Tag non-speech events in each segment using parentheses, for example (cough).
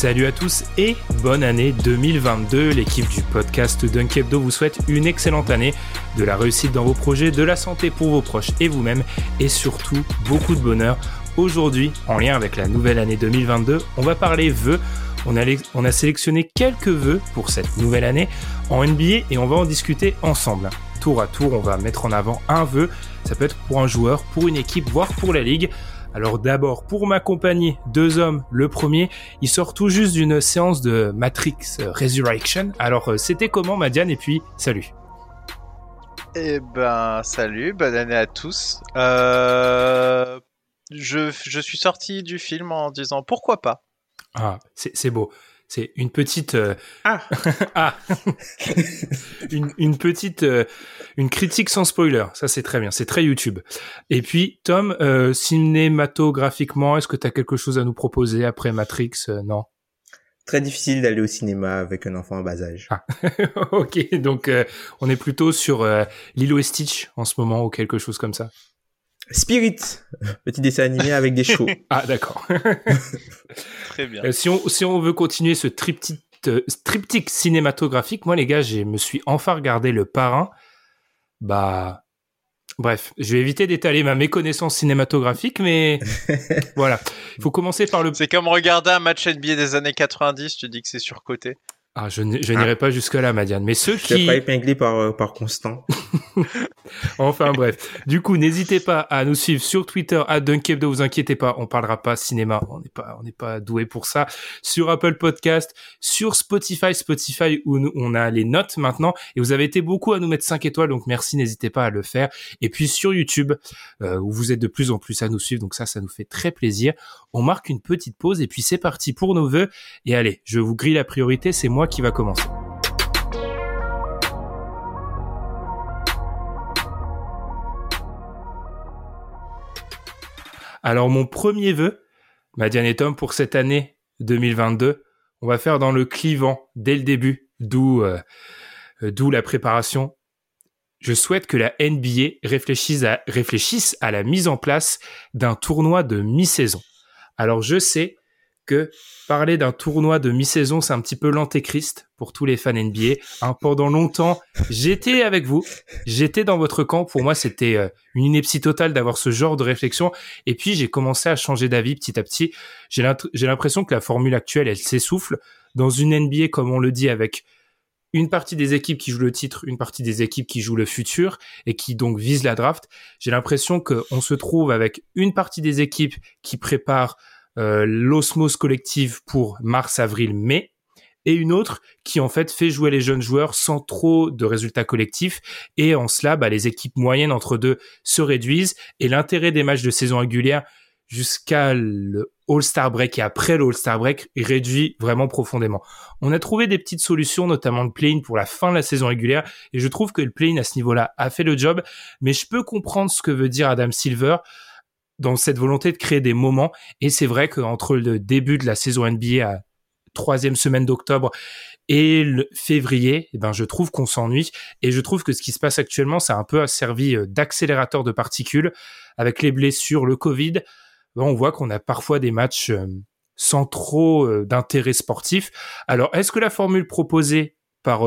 Salut à tous et bonne année 2022. L'équipe du podcast Dunk Hebdo vous souhaite une excellente année, de la réussite dans vos projets, de la santé pour vos proches et vous-même et surtout beaucoup de bonheur. Aujourd'hui, en lien avec la nouvelle année 2022, on va parler vœux. On a, on a sélectionné quelques vœux pour cette nouvelle année en NBA et on va en discuter ensemble. Tour à tour, on va mettre en avant un vœu. Ça peut être pour un joueur, pour une équipe, voire pour la ligue. Alors d'abord, pour m'accompagner, deux hommes. Le premier, il sort tout juste d'une séance de Matrix Resurrection. Alors euh, c'était comment Madiane Et puis, salut. Eh ben, salut, bonne année à tous. Euh, je, je suis sorti du film en disant pourquoi pas. Ah, c'est beau. C'est une petite euh, ah, (laughs) ah. (laughs) une, une, petite euh, une critique sans spoiler. Ça c'est très bien, c'est très YouTube. Et puis Tom, euh, cinématographiquement, est-ce que tu as quelque chose à nous proposer après Matrix Non? Très difficile d'aller au cinéma avec un enfant en bas âge. Ah. (laughs) ok, donc on est plutôt sur Lilo et Stitch en ce moment ou quelque chose comme ça. Spirit, petit dessin animé avec des chevaux. (laughs) ah d'accord. (laughs) Très bien. Euh, si, on, si on veut continuer ce triptyque, euh, triptyque cinématographique, moi les gars, je me suis enfin regardé Le Parrain. Bah, bref, je vais éviter d'étaler ma méconnaissance cinématographique, mais (laughs) voilà. Il faut commencer par le... C'est comme regarder un match NBA des années 90, tu dis que c'est surcoté. Ah, je n'irai pas jusque-là, Madiane. Mais ceux qui... Je pas épinglé par, euh, par Constant. (laughs) enfin bref. Du coup, n'hésitez pas à nous suivre sur Twitter, à Dunkebdo, vous inquiétez pas, on parlera pas cinéma, on n'est pas, on n'est pas doué pour ça. Sur Apple Podcast, sur Spotify, Spotify où on a les notes maintenant, et vous avez été beaucoup à nous mettre 5 étoiles, donc merci, n'hésitez pas à le faire. Et puis sur YouTube, euh, où vous êtes de plus en plus à nous suivre, donc ça, ça nous fait très plaisir. On marque une petite pause, et puis c'est parti pour nos vœux. Et allez, je vous grille la priorité, c'est moi qui va commencer. Alors mon premier vœu, Madiane et Tom, pour cette année 2022, on va faire dans le clivant dès le début, d'où euh, d'où la préparation. Je souhaite que la NBA réfléchisse à la mise en place d'un tournoi de mi-saison. Alors je sais, parler d'un tournoi de mi-saison, c'est un petit peu l'antéchrist pour tous les fans NBA. Hein, pendant longtemps, j'étais avec vous, j'étais dans votre camp. Pour moi, c'était euh, une ineptie totale d'avoir ce genre de réflexion. Et puis, j'ai commencé à changer d'avis petit à petit. J'ai l'impression que la formule actuelle, elle s'essouffle. Dans une NBA, comme on le dit, avec une partie des équipes qui jouent le titre, une partie des équipes qui jouent le futur et qui donc visent la draft. J'ai l'impression qu'on se trouve avec une partie des équipes qui préparent l'osmose collective pour mars, avril, mai, et une autre qui en fait fait jouer les jeunes joueurs sans trop de résultats collectifs. Et en cela bah, les équipes moyennes entre deux se réduisent. Et l'intérêt des matchs de saison régulière jusqu'à le All-Star Break et après le All-Star Break réduit vraiment profondément. On a trouvé des petites solutions, notamment le play pour la fin de la saison régulière. Et je trouve que le play à ce niveau-là a fait le job, mais je peux comprendre ce que veut dire Adam Silver dans cette volonté de créer des moments. Et c'est vrai qu'entre le début de la saison NBA à troisième semaine d'octobre et le février, eh ben je trouve qu'on s'ennuie et je trouve que ce qui se passe actuellement, ça a un peu servi euh, d'accélérateur de particules avec les blessures, le Covid. Ben, on voit qu'on a parfois des matchs euh, sans trop euh, d'intérêt sportif. Alors, est-ce que la formule proposée par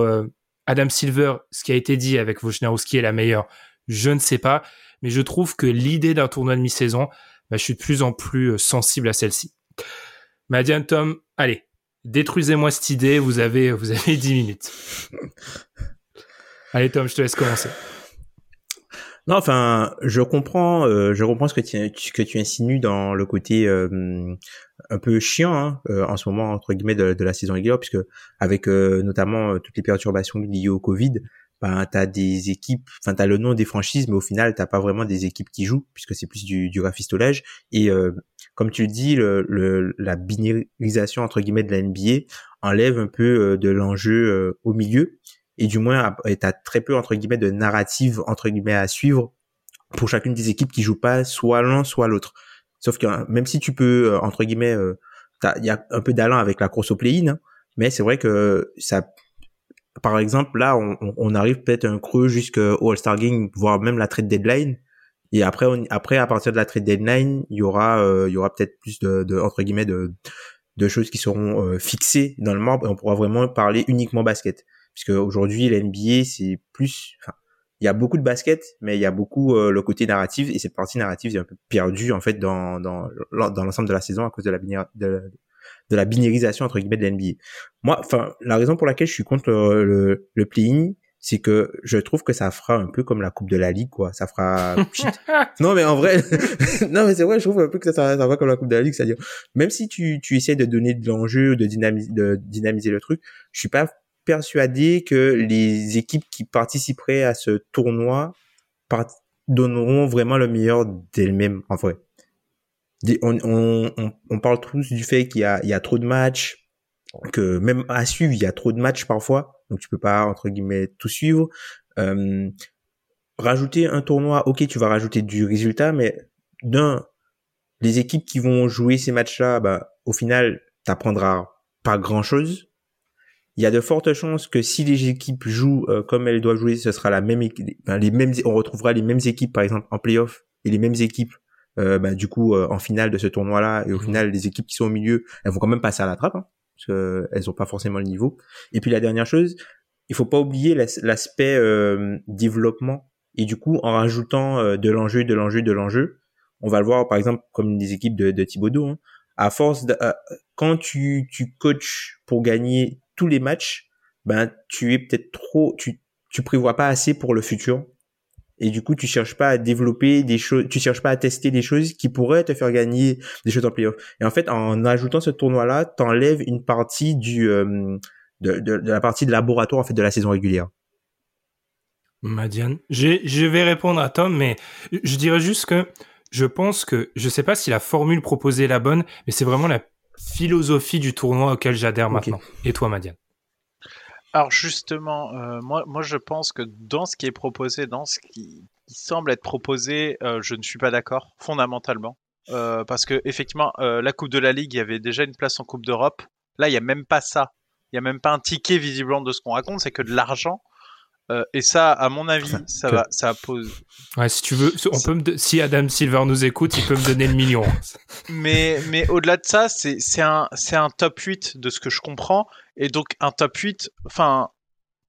Adam Silver, ce qui a été dit avec Wojnarowski est la meilleure? Je ne sais pas mais je trouve que l'idée d'un tournoi de mi-saison, bah, je suis de plus en plus euh, sensible à celle-ci. Madiane Tom, allez, détruisez-moi cette idée, vous avez, vous avez (laughs) 10 minutes. allez Tom, je te laisse commencer. Non, enfin, je comprends, euh, je comprends ce que tu, insinues dans le côté euh, un peu chiant hein, en ce moment entre guillemets de, de, la saison régulière, puisque avec notamment toutes les perturbations liées au Covid, ben t'as des équipes, enfin t'as le nom des franchises, mais au final t'as pas vraiment des équipes qui jouent, puisque c'est plus du, du rafistolage. Et comme tu le dis, le, le, la binarisation entre guillemets de la NBA enlève un peu de l'enjeu au milieu et du moins t'as très peu entre guillemets de narrative entre guillemets à suivre pour chacune des équipes qui jouent pas soit l'un soit l'autre. Sauf que même si tu peux euh, entre guillemets, euh, il y a un peu d'allant avec la course au play-in, hein, mais c'est vrai que ça, par exemple là, on, on arrive peut-être un creux jusqu'au All-Star Game, voire même la trade deadline. Et après, on, après à partir de la trade deadline, il y aura, euh, il y aura peut-être plus de, de, entre guillemets de, de choses qui seront fixées dans le marbre et on pourra vraiment parler uniquement basket puisque aujourd'hui l'NBA c'est plus enfin il y a beaucoup de basket mais il y a beaucoup euh, le côté narratif et cette partie narrative est un peu perdue en fait dans dans dans l'ensemble de la saison à cause de la de, de la binarisation entre guillemets de l'NBA. Moi enfin la raison pour laquelle je suis contre le le, play-in c'est que je trouve que ça fera un peu comme la coupe de la ligue quoi ça fera (laughs) non mais en vrai (laughs) non mais c'est vrai je trouve un peu que ça, ça, va comme la coupe de la ligue c'est-à-dire même si tu tu essaies de donner de l'enjeu de dynamiser de dynamiser le truc je suis pas persuadé que les équipes qui participeraient à ce tournoi donneront vraiment le meilleur d'elles-mêmes en vrai. On, parle tous du fait qu'il y a, trop de matchs, que même à suivre, il y a trop de matchs parfois, donc tu peux pas entre guillemets tout suivre. Euh, rajouter un tournoi, ok, tu vas rajouter du résultat, mais d'un, les équipes qui vont jouer ces matchs-là, bah, au final, t'apprendras pas grand-chose il y a de fortes chances que si les équipes jouent euh, comme elles doivent jouer, ce sera la même mêmes, on retrouvera les mêmes équipes par exemple en playoff et les mêmes équipes euh, bah, du coup euh, en finale de ce tournoi-là et au mhm. final les équipes qui sont au milieu, elles vont quand même passer à la trappe hein, parce qu'elles ont pas forcément le niveau. Et puis la dernière chose, il faut pas oublier l'aspect développement et du coup en rajoutant de l'enjeu, de l'enjeu, de l'enjeu, on va le voir par exemple comme des équipes de, de. Hein, à force de, quand tu tu coaches pour gagner tous les matchs, ben tu es peut-être trop, tu tu prévois pas assez pour le futur. Et du coup, tu cherches pas à développer des choses, tu cherches pas à tester des choses qui pourraient te faire gagner des choses en playoff. Et en fait, en ajoutant ce tournoi-là, t'enlèves une partie du euh, de, de, la partie de laboratoire en fait de la saison régulière. Madiane, je vais répondre à Tom, mais je dirais juste que je pense que je sais pas si la formule proposée est la bonne, mais c'est vraiment la philosophie du tournoi auquel j'adhère maintenant. Et toi, Madiane? Alors justement, euh, moi, moi je pense que dans ce qui est proposé, dans ce qui, semble être proposé, euh, je ne suis pas d'accord fondamentalement. Euh, parce que effectivement, la Coupe de la Ligue, il y avait déjà une place en Coupe d'Europe. Là, il n'y a même pas ça. Il n'y a même pas un ticket visiblement de ce qu'on raconte, c'est que de l'argent. Euh, et ça, à mon avis, ça va, ça pose. Ouais, si tu veux, on peut me si Adam Silver nous écoute, il peut me donner le million. (laughs) mais, mais au-delà de ça, c'est, c'est un, c'est un top 8 de ce que je comprends. Et donc, un top 8, enfin,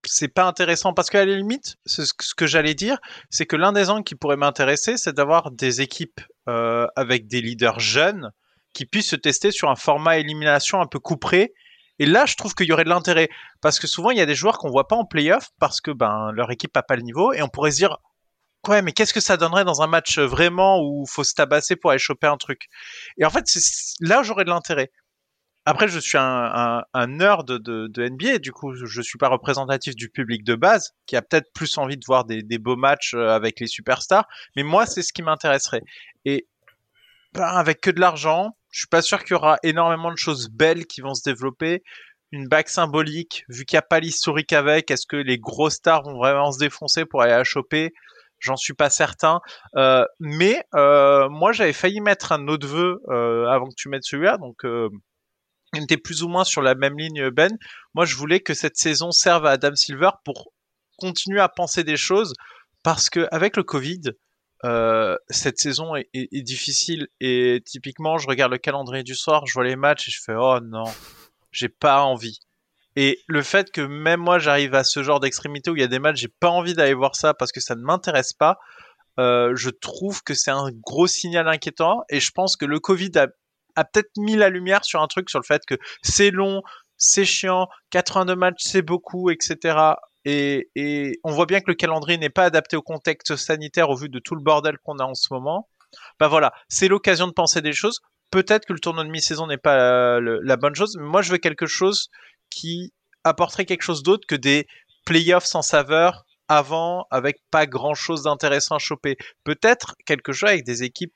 c'est pas intéressant parce qu'à la limite, ce, que j'allais dire, c'est que l'un des angles qui pourrait m'intéresser, c'est d'avoir des équipes euh, avec des leaders jeunes qui puissent se tester sur un format élimination un peu couperé et là, je trouve qu'il y aurait de l'intérêt. Parce que souvent, il y a des joueurs qu'on voit pas en playoff parce que ben, leur équipe n'a pas le niveau. Et on pourrait se dire, ouais, mais qu'est-ce que ça donnerait dans un match vraiment où faut se tabasser pour aller choper un truc? Et en fait, là, j'aurais de l'intérêt. Après, je suis un, un, nerd de, de, NBA, du coup, je suis pas représentatif du public de base, qui a peut-être plus envie de voir des, des beaux matchs euh, avec les superstars. Mais moi, c'est ce qui m'intéresserait. Et ben, avec que de l'argent, je suis pas sûr qu'il y aura énormément de choses belles qui vont se développer. Une bague symbolique, vu qu'il n'y a pas l'historique avec, est-ce que les gros stars vont vraiment se défoncer pour aller la choper? J'en suis pas certain. Euh, mais euh, moi, j'avais failli mettre un autre vœu euh, avant que tu mettes celui-là. Donc, euh, on était plus ou moins sur la même ligne, Ben. Moi, je voulais que cette saison serve à Adam Silver pour continuer à penser des choses. Parce que avec le Covid, euh, cette saison est, difficile et typiquement, je regarde le calendrier du soir, je vois les matchs et je fais oh non, j'ai pas envie. Et le fait que même moi j'arrive à ce genre d'extrémité où il y a des matchs, j'ai pas envie d'aller voir ça parce que ça ne m'intéresse pas. Euh, je trouve que c'est un gros signal inquiétant et je pense que le Covid a, a peut-être mis la lumière sur un truc sur le fait que c'est long, c'est chiant, 82 matchs c'est beaucoup, etc. et, on voit bien que le calendrier n'est pas adapté au contexte sanitaire au vu de tout le bordel qu'on a en ce moment. Bah voilà, c'est l'occasion de penser des choses. Peut-être que le tournoi de mi-saison n'est pas la, la, bonne chose, mais moi je veux quelque chose qui apporterait quelque chose d'autre que des playoffs sans saveur avant avec pas grand chose d'intéressant à choper. Peut-être quelque chose avec des équipes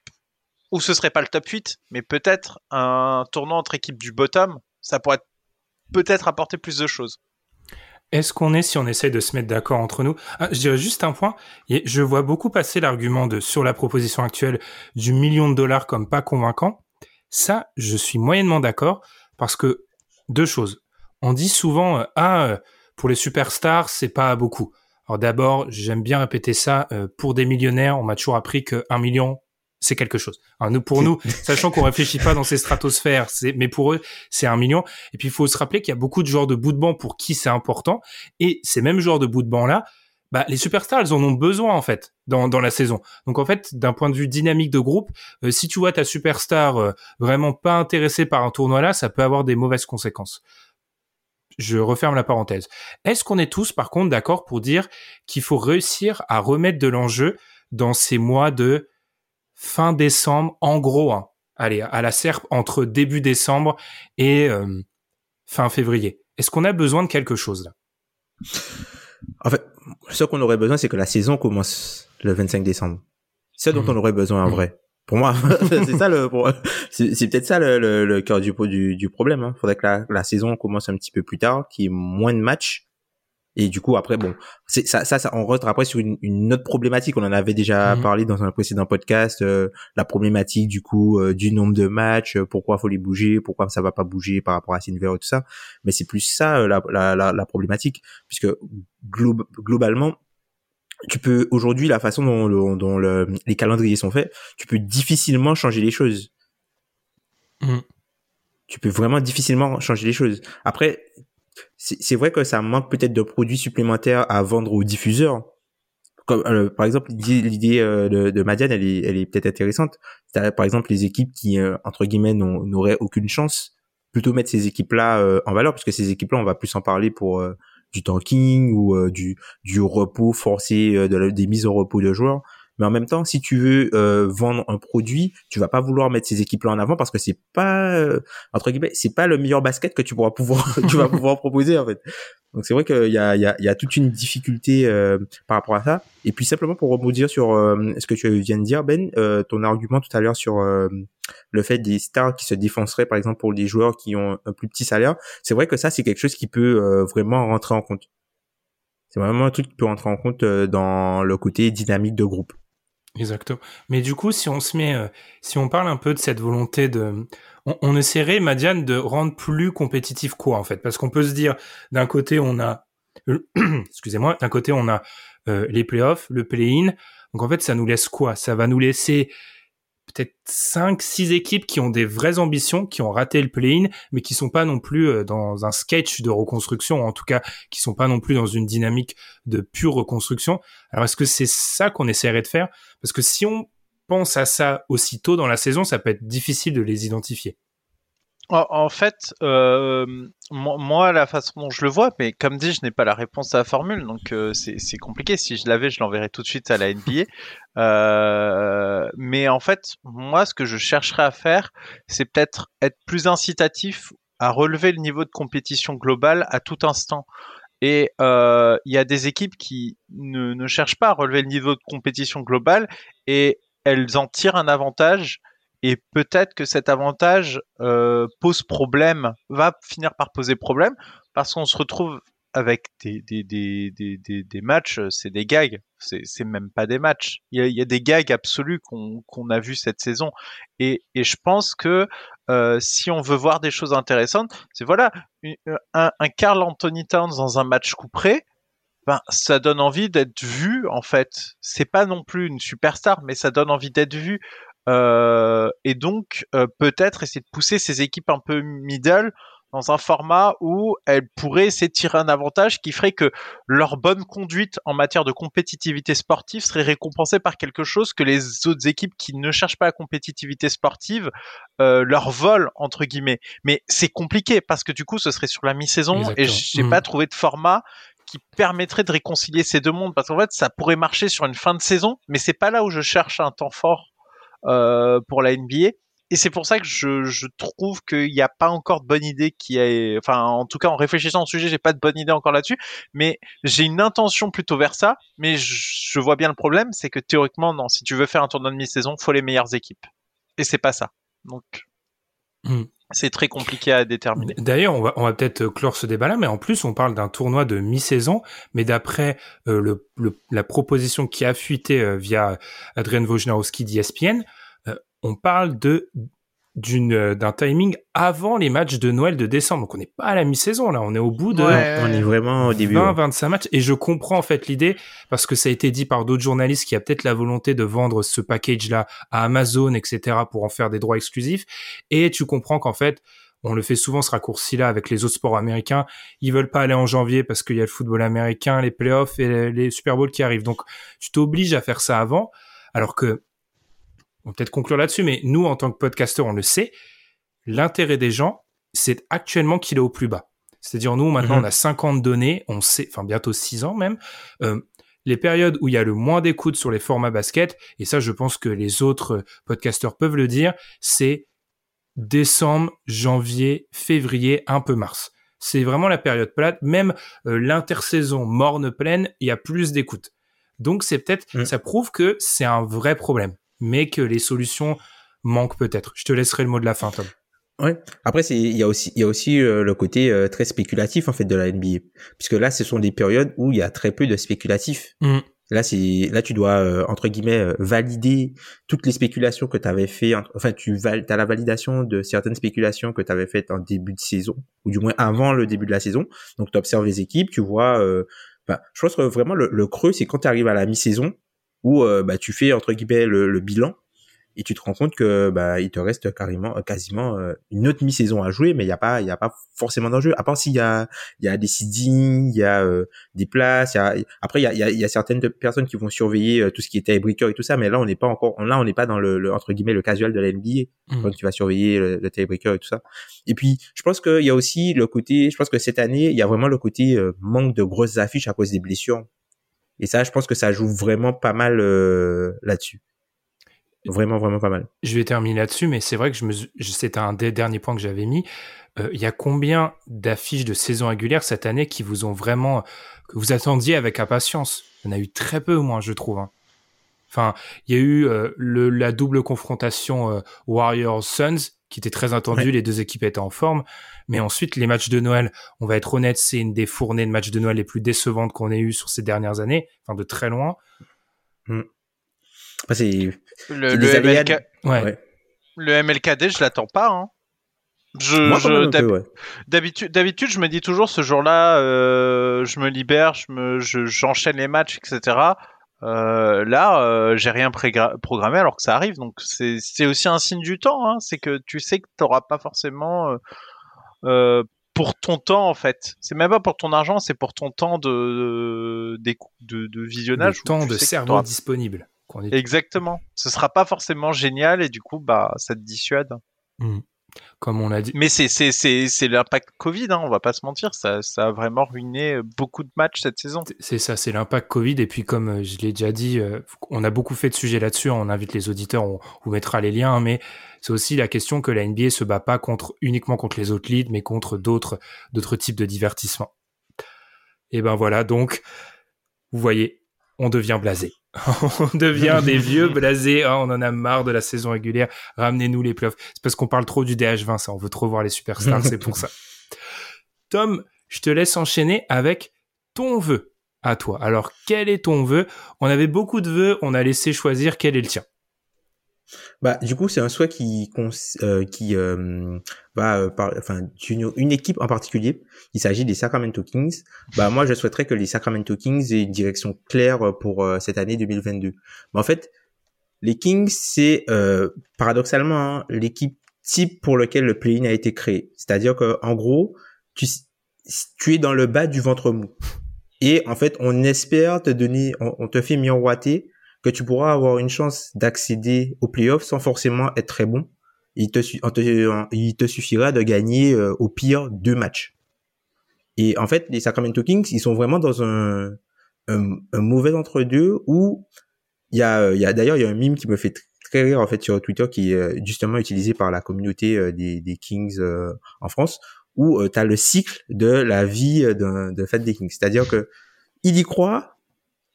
où ce serait pas le top 8, mais peut-être un tournoi entre équipes du bottom, ça pourrait peut-être apporter plus de choses. Est-ce qu'on est, si on essaie de se mettre d'accord entre nous? Ah, Je dirais juste un point. Je vois beaucoup passer l'argument sur la proposition actuelle du million de dollars comme pas convaincant. Ça, je suis moyennement d'accord parce que deux choses. On dit souvent euh, ah euh, pour les superstars c'est pas beaucoup. Alors d'abord, j'aime bien répéter ça. Euh, pour des millionnaires, on m'a toujours appris que un million c'est quelque chose. Nous, pour nous, sachant qu'on réfléchit pas dans ces stratosphères, mais pour eux, c'est un million. Et puis, il faut se rappeler qu'il y a beaucoup de joueurs de bout de banc pour qui c'est important. Et ces mêmes joueurs de bout de banc là, bah, les superstars, elles en ont besoin en fait dans, dans la saison. Donc en fait, d'un point de vue dynamique de groupe, euh, si tu vois ta superstar euh, vraiment pas intéressée par un tournoi là, ça peut avoir des mauvaises conséquences. Je referme la parenthèse. Est-ce qu'on est tous par contre d'accord pour dire qu'il faut réussir à remettre de l'enjeu dans ces mois de fin décembre, en gros, hein, allez, à la serpe entre début décembre et euh, fin février. Est-ce qu'on a besoin de quelque chose là? En fait, ce qu'on aurait besoin, c'est que la saison commence le 25 décembre. C'est ce dont mmh. on aurait besoin en mmh. vrai. Pour moi, (laughs) c'est ça le, c'est peut-être ça le, le, cœur du, du, du problème. Il hein. faudrait que la, la, saison commence un petit peu plus tard, qu'il y ait moins de matchs et du coup, après, bon, c'est ça, ça, ça, on rentre après sur une, une autre problématique. On en avait déjà mhm. parlé dans un précédent podcast, euh, la problématique du coup euh, du nombre de matchs, euh, pourquoi faut les bouger, pourquoi ça va pas bouger par rapport à Silver et tout ça. Mais c'est plus ça la, la, la, la, problématique, puisque globalement, tu peux aujourd'hui la façon dont, dont, les calendriers sont faits, tu peux difficilement changer les choses. Mhm. Tu peux vraiment difficilement changer les choses. Après, c'est vrai que ça manque peut-être de produits supplémentaires à vendre aux diffuseurs. Comme, euh, par exemple, l'idée euh, de, de Madiane, elle est, elle est peut-être intéressante. Par exemple, les équipes qui, euh, entre guillemets, n'auraient aucune chance, plutôt mettre ces équipes-là en valeur, puisque ces équipes-là, on va plus en parler pour du tanking ou du, du repos forcé, de des mises au repos de joueurs. Mais en même temps, si tu veux euh, vendre un produit, tu vas pas vouloir mettre ces équipes-là en avant parce que c'est pas euh, entre guillemets, c'est pas le meilleur basket que tu pourras pouvoir (laughs) tu vas (laughs) pouvoir proposer en fait. Donc c'est vrai qu'il y a il y a, y a toute une difficulté euh, par rapport à ça. Et puis simplement pour rebondir sur ce que tu viens de dire Ben, ton argument tout à l'heure sur le fait des stars qui se défonceraient par exemple pour des joueurs qui ont un plus petit salaire, c'est vrai que ça c'est quelque chose qui peut vraiment rentrer en compte. C'est vraiment un truc qui peut rentrer en compte dans le côté dynamique de groupe. Exactement. Mais du coup, si on se met, euh, si on parle un peu de cette volonté de, on, essaierait, Madiane, de rendre plus compétitif quoi en fait, parce qu'on peut se dire, d'un côté on a, (clears throat) excusez-moi, d'un côté on a euh, les playoffs, le play-in, donc en fait ça nous laisse quoi? Ça va nous laisser peut-être 5 6 équipes qui ont des vraies ambitions, qui ont raté le play-in mais qui sont pas non plus euh, dans un sketch de reconstruction, en tout cas qui sont pas non plus dans une dynamique de pure reconstruction. Alors est-ce que c'est ça qu'on essaierait de faire? Parce que si on pense à ça aussitôt dans la saison, ça peut être difficile de les identifier. En, fait, euh, moi, la façon dont je le vois, mais comme dit, je n'ai pas la réponse à la formule, donc euh, c'est compliqué. Si je l'avais, je l'enverrais tout de suite à la NBA. Euh, mais en fait, moi, ce que je chercherais à faire, c'est peut-être être plus incitatif à relever le niveau de compétition globale à tout instant. Et il y a des équipes qui ne, ne cherchent pas à relever le niveau de compétition globale et elles en tirent un avantage et peut-être que cet avantage euh, pose problème, va finir par poser problème, parce qu'on se retrouve avec des, des, des, des, des matchs, c'est des gags, c'est même pas des matchs. Il y a, il y a des gags absolus qu'on qu'on a vu cette saison. Et, et je pense que euh, si on veut voir des choses intéressantes, c'est voilà, un, un Carl Anthony Towns dans un match couperé, ben, ça donne envie d'être vu en fait. C'est pas non plus une superstar, mais ça donne envie d'être vu. Euh, et donc euh, peut-être essayer de pousser ces équipes un peu middle dans un format où elles pourraient essayer de tirer un avantage qui ferait que leur bonne conduite en matière de compétitivité sportive serait récompensée par quelque chose que les autres équipes qui ne cherchent pas la compétitivité sportive euh, leur volent entre guillemets. Mais c'est compliqué parce que du coup ce serait sur la mi-saison et j'ai n'ai pas mmh. trouvé de format qui permettrait de réconcilier ces deux mondes parce qu'en fait ça pourrait marcher sur une fin de saison mais c'est pas là où je cherche un temps fort pour la NBA et c'est pour ça que je, je trouve qu'il n'y a pas encore de bonne idée qui est enfin en tout cas en réfléchissant au sujet j'ai pas de bonne idée encore là-dessus. Mais j'ai une intention plutôt vers ça. Mais je, je vois bien le problème c'est que théoriquement non. Si tu veux faire un tournoi de mi-saison faut les meilleures équipes. Et c'est pas ça. Donc. Hmm. C'est très compliqué à déterminer. D'ailleurs, on va, peut-être clore ce débat-là, mais en plus, on parle d'un tournoi de mi-saison, mais d'après euh, le, le- la proposition qui a fuité euh, via Adrien Wojnarowski d'ESPN, euh, on parle de d'une euh, d'un timing avant les matchs de Noël de décembre. Donc on n'est pas à la mi-saison là, on est au bout de Ouais. on est vraiment au début. 20 ouais. 25 matchs et je comprends en fait l'idée parce que ça a été dit par d'autres journalistes qui a peut-être la volonté de vendre ce package là à Amazon etc pour en faire des droits exclusifs et tu comprends qu'en fait on le fait souvent ce raccourci là avec les autres sports américains ils veulent pas aller en janvier parce qu'il y a le football américain les playoffs et les, les Super Bowls qui arrivent donc tu t'obliges à faire ça avant alors que on peut-être conclure là-dessus mais nous en tant que podcasteurs on le sait l'intérêt des gens c'est actuellement qu'il est au plus bas c'est-à-dire nous maintenant Mhm. on a 50 données, on sait, enfin bientôt 6 ans même, euh, les périodes où il y a le moins d'écoute sur les formats basket, et ça je pense que les autres podcasteurs peuvent le dire, c'est décembre, janvier, février, un peu mars. C'est vraiment la période plate, même euh, l'intersaison morne pleine, il y a plus d'écoute. Donc c'est peut-être, Mhm. ça prouve que c'est un vrai problème, mais que les solutions manquent peut-être. Je te laisserai le mot de la fin, Tom. Ouais. Après, c'est il y a aussi il y a aussi euh, le côté euh, très spéculatif en fait de la NBA, puisque là, ce sont des périodes où il y a très peu de spéculatifs. Mm. Là, c'est là tu dois euh, entre guillemets euh, valider toutes les spéculations que tu avais fait. en- Enfin, tu val as la validation de certaines spéculations que tu avais faites en début de saison, ou du moins avant le début de la saison. Donc, tu observes les équipes, tu vois. Euh, bah, je pense que vraiment le, le creux, c'est quand tu arrives à la mi-saison où euh, bah, tu fais entre guillemets le, le bilan et tu te rends compte que bah il te reste carrément euh, quasiment euh, une autre mi-saison à jouer mais il y a pas il y a pas forcément d'enjeu. À part s'il y a il y a des seedings il y a euh, des places y a après il y a, il y a y a certaines personnes qui vont surveiller euh, tout ce qui est tiebreaker et tout ça mais là on n'est pas encore là on n'est pas dans le, le- entre guillemets le casual de la NBA Mm. donc tu vas surveiller le, le tiebreaker et tout ça. Et puis je pense qu'il y a aussi le côté je pense que cette année il y a vraiment le côté euh, manque de grosses affiches à cause des blessures et ça je pense que ça joue vraiment pas mal euh, là-dessus vraiment vraiment pas mal Je vais terminer là-dessus, mais c'est vrai que je me, c'était un des derniers points que j'avais mis. Euh, Il y a combien d'affiches de saison régulière cette année qui vous ont vraiment, que vous attendiez avec impatience? Il y en a eu très peu, moi, je trouve. hein. Enfin, il y a eu euh, le, la double confrontation euh, Warriors-Suns qui était très attendue, Ouais. les deux équipes étaient en forme. Mais ensuite, les matchs de Noël, on va être honnête, c'est une des fournées de matchs de Noël les plus décevantes qu'on ait eu sur ces dernières années, enfin de très loin. Enfin, c'est le, c'est le des aléas MLK, Ouais. Ouais. le MLKD je l'attends pas hein. je, Moi, je- quand même un d'hab- peu, ouais. D'habitude, d'habitude, je me dis toujours ce jour-là, euh, je me libère, je me, je- j'enchaîne les matchs, etc. Euh, là, euh, j'ai rien prégra- programmé alors que ça arrive, donc c'est, c'est aussi un signe du temps. Hein, c'est que tu sais que t'auras pas forcément euh, pour ton temps en fait. C'est même pas pour ton argent, c'est pour ton temps de de, de, de visionnage. Le temps de cerveau disponible. Exactement. Ce sera pas forcément génial et du coup, bah, ça te dissuade. Comme on l'a dit. Mais c'est c'est c'est c'est l'impact Covid, hein, on va pas se mentir, ça ça a vraiment ruiné beaucoup de matchs cette saison. C'est- ça, c'est l'impact Covid. Et puis, comme euh, je l'ai déjà dit, euh, on a beaucoup fait de sujets là-dessus. On invite les auditeurs, on vous mettra les liens. hein, Mais c'est aussi la question que la NBA se bat pas contre uniquement contre les autres leads, mais contre d'autres d'autres types de divertissement. Et ben voilà, donc vous voyez, on devient blasé. On devient des vieux blasés. Ah, on en a marre de la saison régulière. Ramenez-nous les playoffs. C'est parce qu'on parle trop du DH20, ça. On veut trop voir les superstars, c'est pour ça. (laughs) Tom, je te laisse enchaîner avec ton vœu à toi. Alors, quel est ton vœu? On avait beaucoup de vœux, on a laissé choisir quel est le tien? Bah, du coup, c'est un souhait qui euh, qui euh, va euh, par, enfin, d'une- une équipe en particulier. Il s'agit des Sacramento Kings. Bah, moi, je souhaiterais que les Sacramento Kings aient une direction claire pour euh, cette année 2022. Mais en fait, les Kings, c'est euh, paradoxalement hein, l'équipe type pour lequel le play-in a été créé. C'est-à-dire que, en gros, tu, tu es dans le bas du ventre mou. Et en fait, on espère te donner, on, on te fait miroiter que tu pourras avoir une chance d'accéder aux playoffs sans forcément être très bon. Il te, il te suffira de gagner euh, au pire deux matchs. Et en fait, les Sacramento Kings, ils sont vraiment dans un, un, mauvais entre-deux où il y a, y a d'ailleurs, il y a un mime qui me fait très rire en fait sur Twitter qui est justement utilisé par la communauté des, des Kings en France où tu as le cycle de la vie d'un de Fat des Kings. C'est-à-dire que il y croit,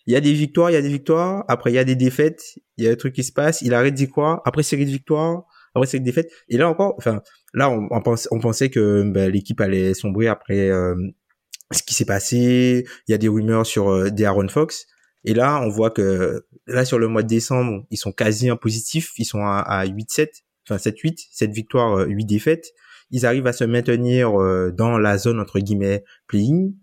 il y a des victoires, il y a des victoires, après il y a des défaites, il y a un truc qui se passe, il arrête d'y croire, après série de victoires, après série de défaites, et là encore, enfin, là on, pensait que ben, l'équipe allait sombrer après euh, ce qui s'est passé, il y a des rumeurs sur euh, des Aaron Fox, et là on voit que là sur le mois de décembre, ils sont quasi en positif, ils sont à, à 8-7, enfin 7-8, 7 victoires, 8 défaites, ils arrivent à se maintenir euh, dans la zone entre guillemets playing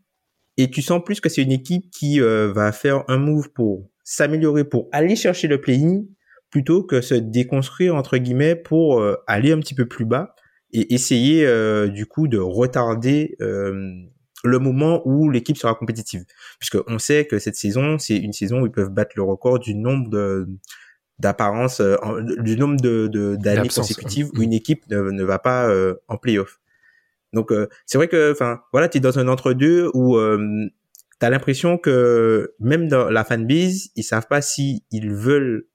et tu sens plus que c'est une équipe qui euh, va faire un move pour s'améliorer, pour aller chercher le play-in, plutôt que se déconstruire entre guillemets pour euh, aller un petit peu plus bas et essayer euh, du coup de retarder le moment où l'équipe sera compétitive. Puisque on sait que cette saison, c'est une saison où ils peuvent battre le record du nombre de d'apparence, du nombre de d'années consécutives où une équipe ne, ne va pas en playoff. Donc euh, c'est vrai que enfin voilà, tu es dans un entre-deux où euh, tu as l'impression que même dans la fanbase, ils savent pas si ils veulent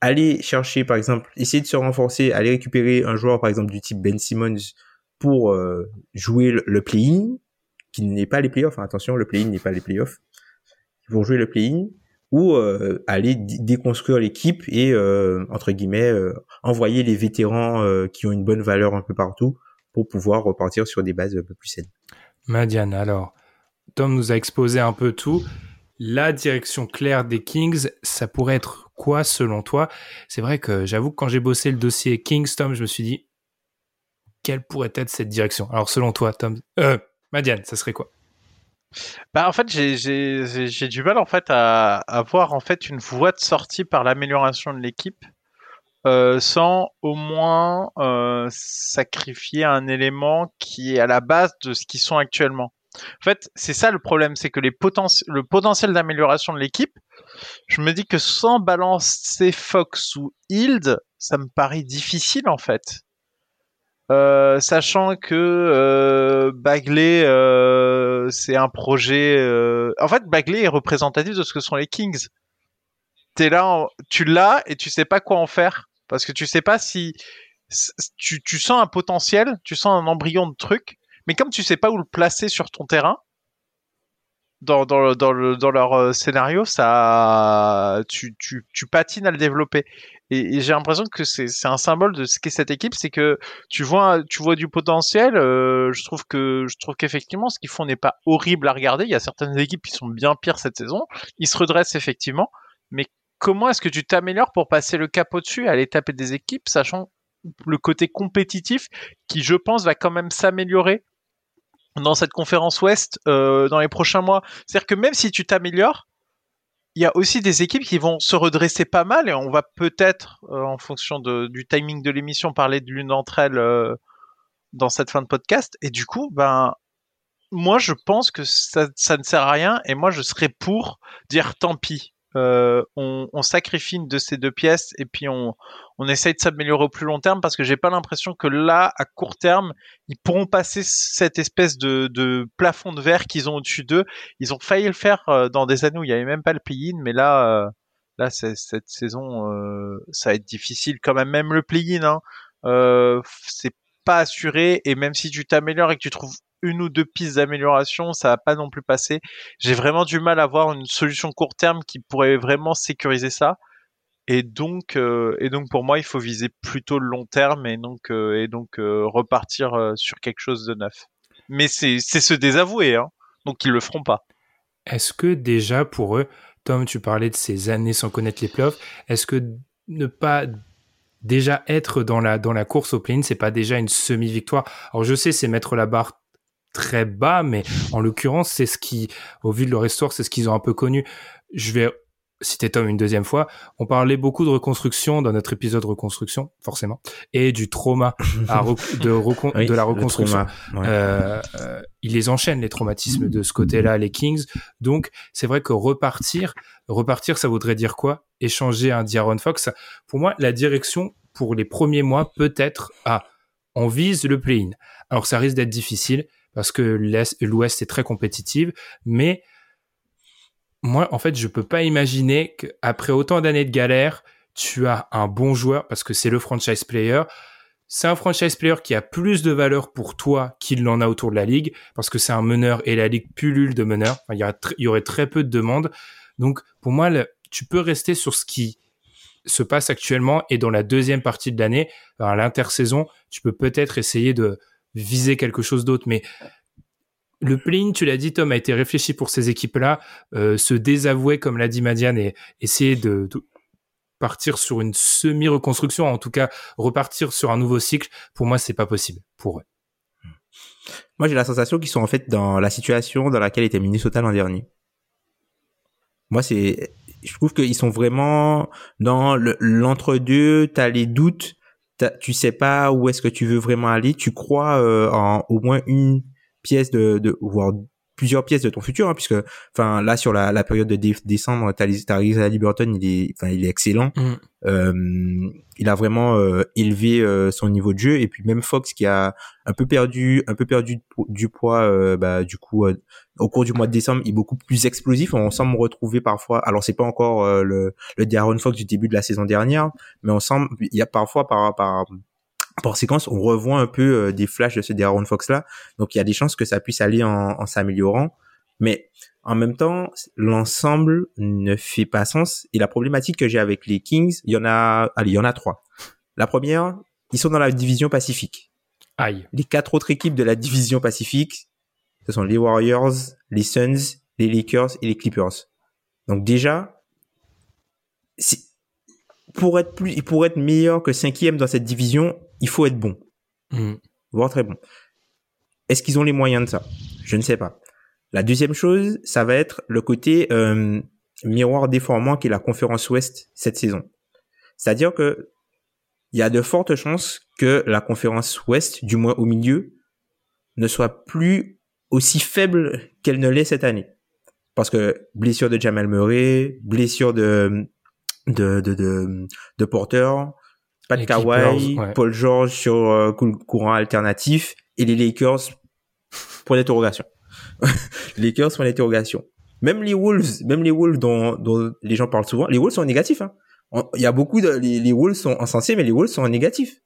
aller chercher par exemple, essayer de se renforcer, aller récupérer un joueur par exemple du type Ben Simmons pour euh, jouer le, play-in qui n'est pas les playoffs, attention, le play-in n'est pas les playoffs. Pour jouer le play-in ou euh, aller déconstruire l'équipe et entre guillemets envoyer les vétérans qui ont une bonne valeur un peu partout pour pouvoir repartir sur des bases un peu plus saines. Madiane, alors, Tom nous a exposé un peu tout. La direction claire des Kings, ça pourrait être quoi selon toi? C'est vrai que j'avoue que quand j'ai bossé le dossier Kings, Tom, je me suis dit, quelle pourrait être cette direction? Alors selon toi, Tom, euh, Madiane, ça serait quoi? Bah en fait j'ai du mal en fait à, à voir en fait une voie de sortie par l'amélioration de l'équipe euh, sans au moins euh, sacrifier un élément qui est à la base de ce qu'ils sont actuellement. En fait, c'est ça le problème, c'est que les le potentiel d'amélioration de l'équipe, je me dis que sans balancer Fox ou Hild, ça me paraît difficile en fait. Euh, sachant que Bagley, c'est un projet. En fait, Bagley est représentatif de ce que sont les Kings. T'es là, tu l'as et tu sais pas quoi en faire parce que tu sais pas si tu, tu sens un potentiel, tu sens un embryon de truc, mais comme tu sais pas où le placer sur ton terrain, dans, dans, dans, le, dans leur euh, scénario, ça, tu, tu, tu patines à le développer. Et, j'ai l'impression que c'est un symbole de ce qu'est cette équipe, c'est que tu vois, tu vois du potentiel. Euh, je trouve que je trouve qu'effectivement, ce qu'ils font n'est pas horrible à regarder. Il y a certaines équipes qui sont bien pires cette saison. Ils se redressent effectivement, mais comment est-ce que tu t'améliores pour passer le cap au-dessus, aller taper des équipes, sachant le côté compétitif qui, je pense, va quand même s'améliorer dans cette conférence Ouest euh, dans les prochains mois. C'est-à-dire que même si tu t'améliores, il y a aussi des équipes qui vont se redresser pas mal et on va peut-être, euh, en fonction du timing de l'émission, parler de l'une d'entre elles euh, dans cette fin de podcast. Et du coup, ben, moi, je pense que ça ne sert à rien et moi, je serais pour dire tant pis. Euh, on, sacrifie une de ces deux pièces et puis on, on essaye de s'améliorer au plus long terme parce que j'ai pas l'impression que là, à court terme, ils pourront passer cette espèce de, plafond de verre qu'ils ont au-dessus d'eux. Ils ont failli le faire euh, dans des années où il n'y avait même pas le play-in, mais là, euh, là, cette saison, ça va être difficile quand même. Même le play-in, hein, c'est pas assuré et même si tu t'améliores et que tu trouves une ou deux pistes d'amélioration, ça va pas non plus passer. J'ai vraiment du mal à voir une solution court terme qui pourrait vraiment sécuriser ça. Et donc, euh, et donc pour moi, il faut viser plutôt le long terme et donc, euh, et donc euh, repartir sur quelque chose de neuf. Mais c'est se désavouer, hein. donc ils le feront pas. Est-ce que déjà pour eux, Tom, tu parlais de ces années sans connaître les playoffs, est-ce que ne pas déjà être dans la dans la course au play-in, c'est pas déjà une semi-victoire? Alors je sais, c'est mettre la barre très bas, mais en l'occurrence, c'est ce qui, au vu de leur histoire, c'est ce qu'ils ont un peu connu. Je vais citer Tom une deuxième fois. On parlait beaucoup de reconstruction dans notre épisode reconstruction, forcément, et du trauma (laughs) de, de la reconstruction. Euh, euh, ils les enchaînent les traumatismes de ce côté-là, les Kings. Donc, c'est vrai que repartir, repartir, ça voudrait dire quoi? Échanger un Diaron Fox? Pour moi, la direction pour les premiers mois peut être à on vise le play-in. Alors ça risque d'être difficile, parce que l'Ouest est très compétitive, mais moi, en fait, je peux pas imaginer qu'après autant d'années de galère, tu as un bon joueur parce que c'est le franchise player. C'est un franchise player qui a plus de valeur pour toi qu'il n'en a autour de la ligue parce que c'est un meneur et la ligue pullule de meneurs. il, y aurait très peu de demandes. Donc, pour moi, tu peux rester sur ce qui se passe actuellement et dans la deuxième partie de l'année, à l'intersaison, tu peux peut-être essayer de viser quelque chose d'autre. Mais le play tu l'as dit, Tom, a été réfléchi pour ces équipes-là. Euh, se désavouer, comme l'a dit Madiane, et essayer de, partir sur une semi-reconstruction, en tout cas repartir sur un nouveau cycle, pour moi, c'est pas possible pour eux. Moi, j'ai la sensation qu'ils sont en fait dans la situation dans laquelle était Minnesota l'an dernier. Moi, c'est, je trouve qu'ils sont vraiment dans l'entre-deux. T'as les doutes, tu sais pas où est-ce que tu veux vraiment aller. Tu crois euh, en au moins une pièces de, de voire plusieurs pièces de ton futur, hein, puisque, enfin, là sur la, la période de décembre, t'as à Liberton, il est, enfin, il est excellent. Mm. Euh, il a vraiment euh, élevé euh, son niveau de jeu, et puis même Fox qui a un peu perdu, un peu perdu du poids, euh, bah, du coup, au cours du mois de décembre, il est beaucoup plus explosif. On semble retrouver parfois, alors c'est pas encore le, le Darren Fox du début de la saison dernière, mais on semble, il y a parfois par, par par séquence, on revoit un peu euh, des flashs de ce Darren Fox là. Donc il y a des chances que ça puisse aller en, s'améliorant. Mais en même temps, l'ensemble ne fait pas sens. Et la problématique que j'ai avec les Kings, il y en a, allez, il y en a trois. La première, ils sont dans la division Pacifique. Aïe. Les quatre autres équipes de la division Pacifique, ce sont les Warriors, les Suns, les Lakers et les Clippers. Donc déjà, pour être plus, pour être meilleur que cinquième dans cette division, il faut être bon. Mm. Voire très bon. Est-ce qu'ils ont les moyens de ça? Je ne sais pas. La deuxième chose, ça va être le côté euh, miroir déformant qui est la conférence Ouest cette saison. C'est-à-dire que il y a de fortes chances que la conférence Ouest, du moins au milieu, ne soit plus aussi faible qu'elle ne l'est cette année. Parce que blessure de Jamal Murray, blessure de de de de, de Porter, pas de Kawhi, Paul George sur euh, courant alternatif et les Lakers pour l'interrogation. (laughs) les Lakers sont l'interrogation. Même les Wolves, même les Wolves dont, dont les gens parlent souvent, les Wolves sont négatifs. Hein. Il y a beaucoup de les, les Wolves sont encensés, mais les Wolves sont négatifs.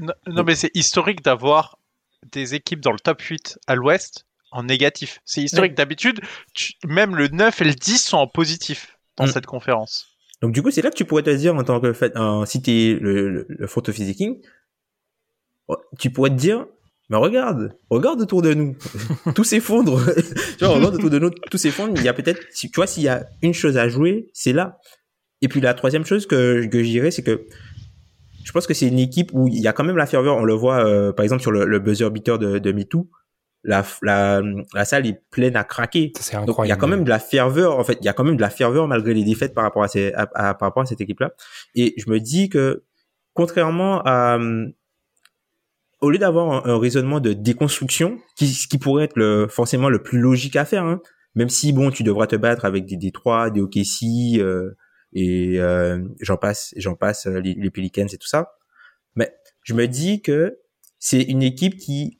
Non, non, mais c'est historique d'avoir des équipes dans le top 8 à l'ouest en négatif. C'est historique. D'habitude, même le 9 et le 10 sont en positif dans mm. cette conférence. Donc du coup, c'est là que tu pourrais te dire en tant que fait, si t'es le, le, le oh, tu pourrais te dire, mais regarde, regarde autour de nous, (laughs) tout s'effondre. (laughs) tu vois, regarde autour de nous, tout s'effondre. Il y a peut-être, tu vois, s'il y a une chose à jouer, c'est là. Et puis la troisième chose que, que je c'est que je pense que c'est une équipe où il y a quand même la ferveur. On le voit, euh, par exemple, sur le, le buzzer beater de, de MeToo la, la, la salle est pleine à craquer. Donc il y a quand même de la ferveur. En fait, il y a quand même de la ferveur malgré les défaites par rapport à, ces, à, par rapport à cette équipe-là. Et je me dis que contrairement à au lieu d'avoir un, raisonnement de déconstruction, qui, qui pourrait être le, forcément le plus logique à faire, hein, même si bon, tu devras te battre avec des Détroits, des OKC euh, et euh, j'en passe, j'en passe euh, les, les Pelicans et tout ça. Mais je me dis que c'est une équipe qui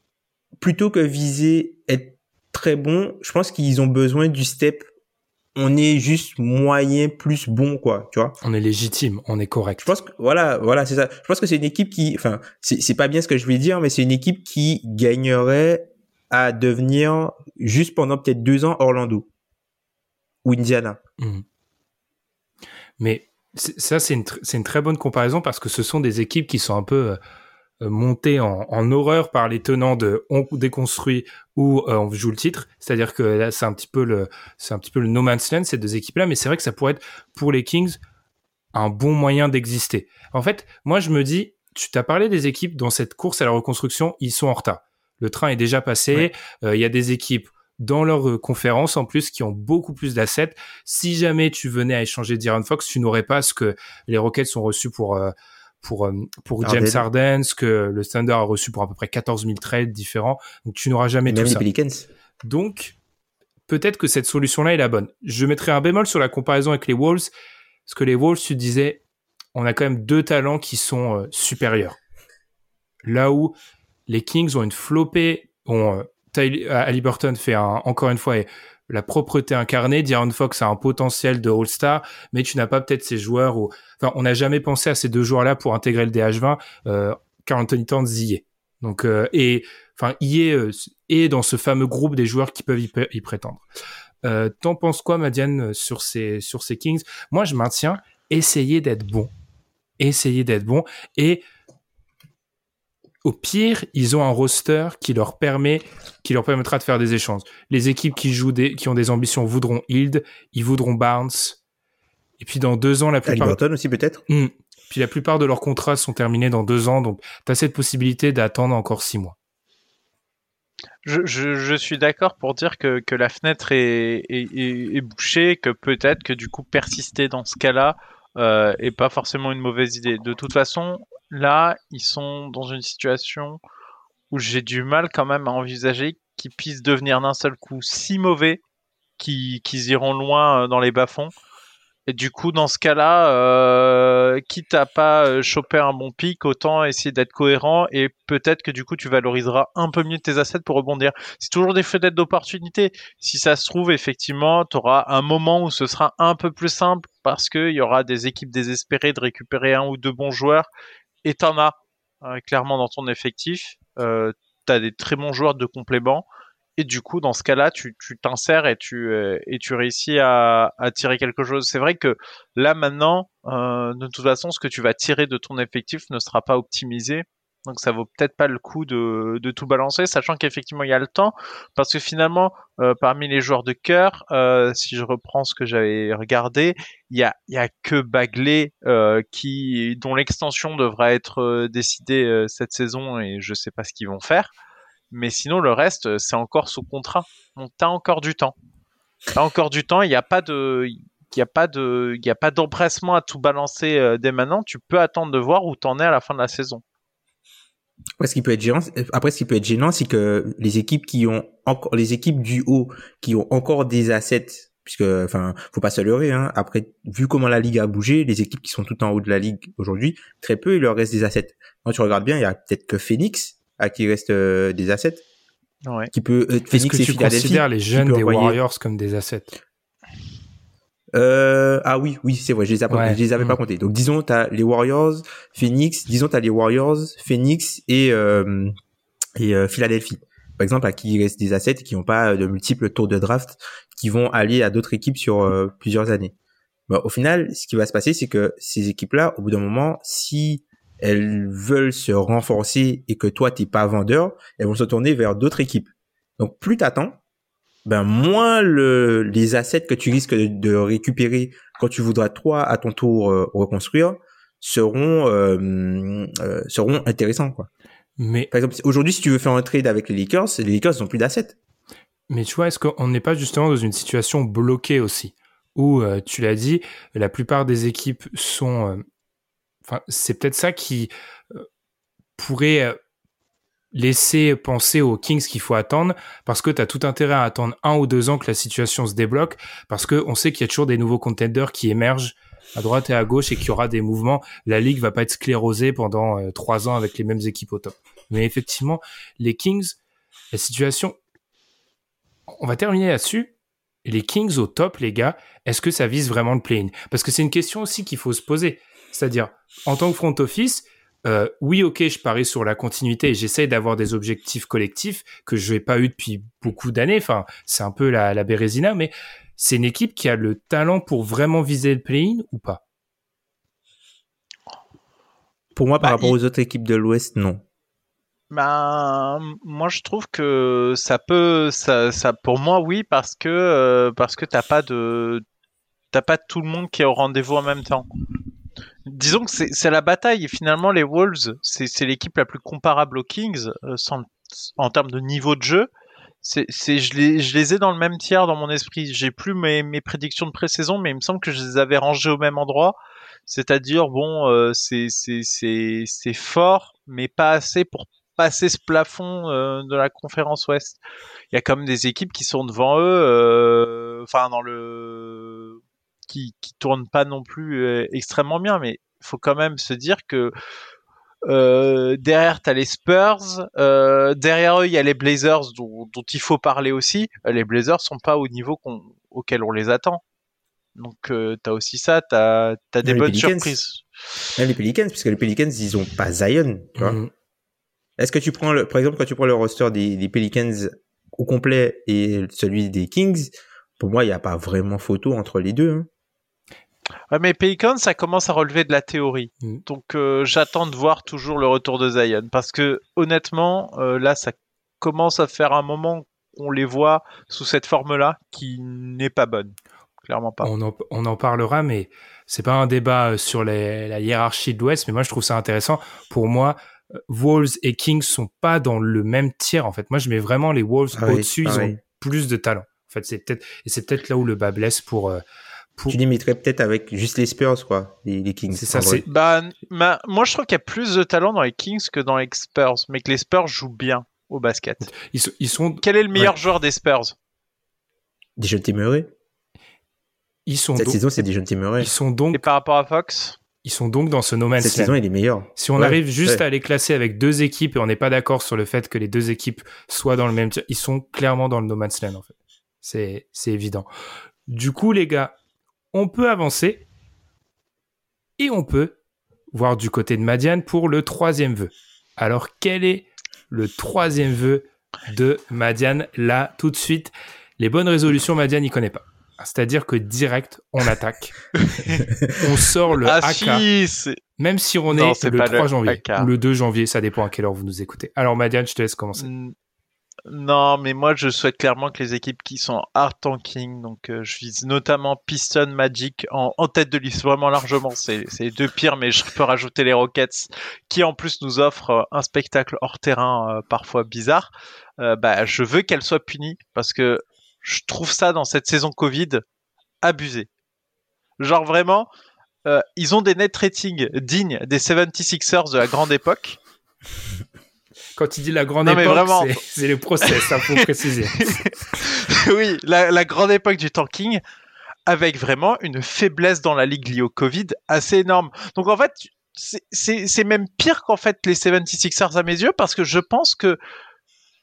plutôt que viser être très bon, je pense qu'ils ont besoin du step. On est juste moyen plus bon, quoi, tu vois. On est légitime, on est correct. Je pense que, voilà, voilà, c'est ça. Je pense que c'est une équipe qui, enfin, c'est pas bien ce que je vais dire, mais c'est une équipe qui gagnerait à devenir juste pendant peut-être deux ans Orlando ou Indiana. Mhm. Mais ça, c'est une, une, très bonne comparaison parce que ce sont des équipes qui sont un peu euh, monté en, en, horreur par les tenants de on déconstruit ou euh, on joue le titre. C'est-à-dire que là, c'est un petit peu le, c'est un petit peu le no man's land ces deux équipes-là. Mais c'est vrai que ça pourrait être pour les Kings un bon moyen d'exister. En fait, moi, je me dis, tu t'as parlé des équipes dans cette course à la reconstruction, ils sont en retard. Le train est déjà passé. Euh, il y a des équipes dans leur conférence en plus qui ont beaucoup plus d'assets. Si jamais tu venais à échanger D'Iron Fox, tu n'aurais pas ce que les Rockets sont reçus pour pour euh, pour James Harden, ce que le Thunder a reçu pour à peu près 14 000 trades différents. Donc tu n'auras jamais tout ça. Donc peut-être que cette solution-là est la bonne. Je mettrai un bémol sur la comparaison avec les Wolves, parce que les Wolves, tu disais, on a quand même deux talents qui sont euh, supérieurs. Là où les Kings ont une flopée on, Ali Burton fait encore une fois la propreté incarnée. Dion Fox a un potentiel de All-Star, mais tu n'as pas peut-être ces joueurs où, enfin, on n'a jamais pensé à ces deux joueurs-là pour intégrer le DH20. Euh, Carl Anthony Towns y est. Donc, euh, et, enfin, y est, euh, dans ce fameux groupe des joueurs qui peuvent y, prétendre. Euh, T'en penses quoi, Madiane, sur ces, sur ces Kings? Moi, je maintiens, essayer d'être bon. Essayer d'être bon. Et, au pire, ils ont un roster qui leur permet, qui leur permettra de faire des échanges. Les équipes qui jouent des, qui ont des ambitions voudront Hild, ils voudront Barnes. Et puis dans deux ans, la plupart. aussi peut-être? Hmm. Puis la plupart de leurs contrats sont terminés dans deux ans, donc tu as cette possibilité d'attendre encore six mois. Je, je, suis d'accord pour dire que, que la fenêtre est, est, est, bouchée, que peut-être que du coup persister dans ce cas-là euh, est pas forcément une mauvaise idée. De toute façon, là, ils sont dans une situation où j'ai du mal quand même à envisager qu'ils puissent devenir d'un seul coup si mauvais qu'ils iront loin euh, dans les bas-fonds. Et du coup, dans ce cas-là, euh, quitte à pas euh, choper un bon pic, autant essayer d'être cohérent et peut-être que du coup, tu valoriseras un peu mieux tes assets pour rebondir. C'est toujours des fenêtres d'opportunité. Si ça se trouve, effectivement, tu auras un moment où ce sera un peu plus simple parce qu'il y aura des équipes désespérées de récupérer un ou deux bons joueurs et t'en as euh, clairement dans ton effectif. Euh, tu as des très bons joueurs de complément. Et du coup, dans ce cas-là, tu t'insères et tu euh, et tu réussis à, à tirer quelque chose. C'est vrai que là maintenant, euh, de toute façon, ce que tu vas tirer de ton effectif ne sera pas optimisé. Donc ça vaut peut-être pas le coup de, tout balancer, sachant qu'effectivement il y a le temps, parce que finalement euh, parmi les joueurs de cœur, euh, si je reprends ce que j'avais regardé, il y a, y que Bagley euh, qui dont l'extension devra être décidée cette saison et je sais pas ce qu'ils vont faire, mais sinon le reste c'est encore sous contrat, donc t'as encore du temps, t'as encore du temps, il n'y a pas de il n'y a pas de, il a pas d'empressement à tout balancer dès maintenant. Tu peux attendre de voir où t'en es à la fin de la saison. Après, ce qui peut être gênant, après, ce qui peut être gênant, c'est que les équipes qui ont encore, les équipes du haut, qui ont encore des assets, puisque, enfin, faut pas se leurrer, hein. Après, vu comment la ligue a bougé, les équipes qui sont tout en haut de la ligue aujourd'hui, très peu, il leur reste des assets. Quand tu regardes bien, il y a peut-être que Phoenix à qui reste euh, des assets. Ouais. Qui peut, euh, Phoenix Est-ce que tu considères les jeunes des Warriors comme des assets? Euh, ah oui, oui, c'est vrai, je les, avais, je les avais pas mm. comptés. Donc disons, tu as les Warriors, Phoenix, disons, tu as les Warriors, Phoenix et, euh, et euh, Philadelphie. Par exemple, à qui il reste des assets qui n'ont pas de multiples tours de draft qui vont aller à d'autres équipes sur euh, plusieurs années. Bah, au final, ce qui va se passer, c'est que ces équipes-là, au bout d'un moment, si elles veulent se renforcer et que toi, t'es pas vendeur, elles vont se tourner vers d'autres équipes. Donc plus t'attends, ben moins le, les assets que tu risques de, récupérer quand tu voudras toi à ton tour euh, reconstruire seront euh, euh, seront intéressants quoi. Mais par exemple aujourd'hui si tu veux faire un trade avec les Lakers, les Lakers n'ont plus d'assets. Mais tu vois, est-ce qu'on n'est pas justement dans une situation bloquée aussi où tu l'as dit, la plupart des équipes sont enfin c'est peut-être ça qui pourrait laisser penser aux Kings qu'il faut attendre parce que tu as tout intérêt à attendre un ou deux ans que la situation se débloque parce que on sait qu'il y a toujours des nouveaux contenders qui émergent à droite et à gauche et qu'il y aura des mouvements. La ligue va pas être sclérosée pendant euh, trois ans avec les mêmes équipes au top. Mais effectivement, les Kings, la situation, on va terminer là-dessus. Les Kings au top, les gars, est-ce que ça vise vraiment le play-in? Parce que c'est une question aussi qu'il faut se poser. C'est-à-dire, en tant que front office, euh, oui, ok, je parie sur la continuité et j'essaye d'avoir des objectifs collectifs que je n'ai pas eu depuis beaucoup d'années. Enfin, c'est un peu la, la Bérésina, mais c'est une équipe qui a le talent pour vraiment viser le play-in ou pas? Pour moi, par bah, rapport aux autres équipes de l'Ouest, non. Bah, moi, je trouve que ça peut, ça, ça pour moi, oui, parce que euh, parce que t'as pas de, t'as pas tout le monde qui est au rendez-vous en même temps disons que c'est la bataille. Et finalement, les Wolves, c'est l'équipe la plus comparable aux Kings euh, en termes de niveau de jeu. C'est, je, les, je les ai dans le même tiers dans mon esprit. J'ai plus mes, mes prédictions de pré-saison, mais il me semble que je les avais rangées au même endroit. C'est-à-dire, bon, euh, c'est fort, mais pas assez pour passer ce plafond euh, de la conférence Ouest. Il y a quand même des équipes qui sont devant eux, euh, enfin dans le qui, qui tourne pas non plus euh, extrêmement bien, mais il faut quand même se dire que Euh, derrière, t'as les Spurs. Euh, derrière eux, il y a les Blazers dont, dont, il faut parler aussi. Euh, les Blazers sont pas au niveau auquel on les attend. Donc, euh, t'as aussi ça. T'as as des bonnes surprises. Même les Pelicans, puisque les Pelicans, ils ont pas Zion. Tu mm-hmm. Est-ce que tu prends, le, par exemple, quand tu prends le roster des, des Pelicans au complet et celui des Kings, pour moi, il n'y a pas vraiment photo entre les deux. Hein. Ouais, mais Pelicans, ça commence à relever de la théorie. Mm. Donc euh, j'attends de voir toujours le retour de Zion. Parce que honnêtement, euh, là, ça commence à faire un moment qu'on les voit sous cette forme-là qui n'est pas bonne. Clairement pas. On en, on en parlera, mais c'est pas un débat euh, sur les, la hiérarchie de l'Ouest, mais moi je trouve ça intéressant. Pour moi, Wolves et Kings sont pas dans le même tiers en fait. Moi je mets vraiment les Wolves ah au-dessus, ils ont plus de talent. En fait, c'est peut-être et c'est peut-être là où le bas blesse pour tu limiterais peut-être avec juste les Spurs, quoi, les, Kings. C'est ça, c'est. Bah, moi, je trouve qu'il y a plus de talent dans les Kings que dans les Spurs, mais que les Spurs jouent bien au basket. Ils, sont. Quel est le meilleur joueur des Spurs? Dijon Murray. Ils sont. Cette saison, c'est Dijon Murray. Ils sont donc. Et par rapport à Fox? ils sont donc dans ce no man's Cette saison, il est meilleur. Si on arrive juste à les classer avec deux équipes et on n'est pas d'accord sur le fait que les deux équipes soient dans le même, ils sont clairement dans le no man's land en fait. C'est c'est évident. Du coup, les gars, on peut avancer et on peut voir du côté de Madiane pour le troisième vœu. Alors, quel est le troisième vœu de Madiane Là, tout de suite, les bonnes résolutions, Madiane n'y connaît pas. C'est-à-dire que direct, on attaque. (laughs) on sort le ah, AK. même si on est, le 3 janvier ou le 2 janvier, ça dépend à quelle heure vous nous écoutez. Alors, Madiane, je te laisse commencer. Non, mais moi je souhaite clairement que les équipes qui sont hard tanking, donc euh, je vise notamment Piston, Magic en, tête de liste vraiment largement. C'est les deux pires, mais je peux rajouter les Rockets qui en plus nous offrent euh, un spectacle hors terrain euh, parfois bizarre. bah, je veux qu'elles soient punies parce que je trouve ça dans cette saison Covid abusé. Genre vraiment, ils ont des net ratings dignes des 76ers de la grande époque. (laughs) Quand il dit la grande époque, c'est le process, ça faut (laughs) préciser. (laughs) oui, la, grande époque du tanking, avec vraiment une faiblesse dans la ligue liée au Covid assez énorme. Donc en fait, c'est même pire qu'en fait les 76ers à mes yeux, parce que je pense que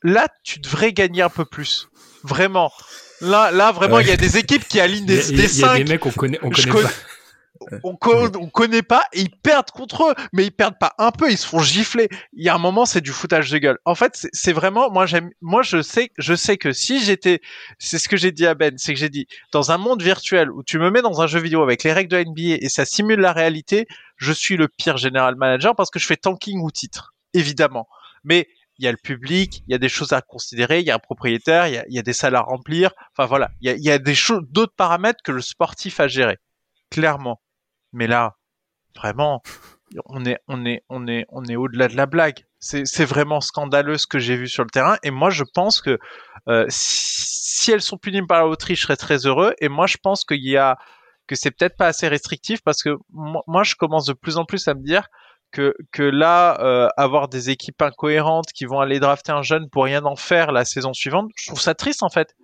là, tu devrais gagner un peu plus. Vraiment. Là, là vraiment, il y a des équipes qui alignent des, (laughs) 5. Il y, a des mecs qu'on connaît, on connaît pas on, on, connaît pas et ils perdent contre eux, mais ils perdent pas un peu, ils se font gifler. Il y a un moment, c'est du foutage de gueule. En fait, c'est vraiment, moi j'aime, moi je sais, je sais que si j'étais, c'est ce que j'ai dit à Ben, c'est que j'ai dit, dans un monde virtuel où tu me mets dans un jeu vidéo avec les règles de NBA et ça simule la réalité, je suis le pire général manager parce que je fais tanking ou titre, évidemment. Mais il y a le public, il y a des choses à considérer, il y a un propriétaire, il y a, des salles à remplir. Enfin voilà, il y a, il y a des choses, d'autres paramètres que le sportif a gérer, clairement. Mais là, vraiment, on est, on est, on est, on est au-delà de la blague. C'est vraiment scandaleux ce que j'ai vu sur le terrain. Et moi, je pense que euh, si, elles sont punies par l'Autriche, je serais très heureux. Et moi, je pense qu'il y a que c'est peut-être pas assez restrictif parce que moi, je commence de plus en plus à me dire que, que là, euh, avoir des équipes incohérentes qui vont aller drafter un jeune pour rien en faire la saison suivante, je trouve ça triste en fait.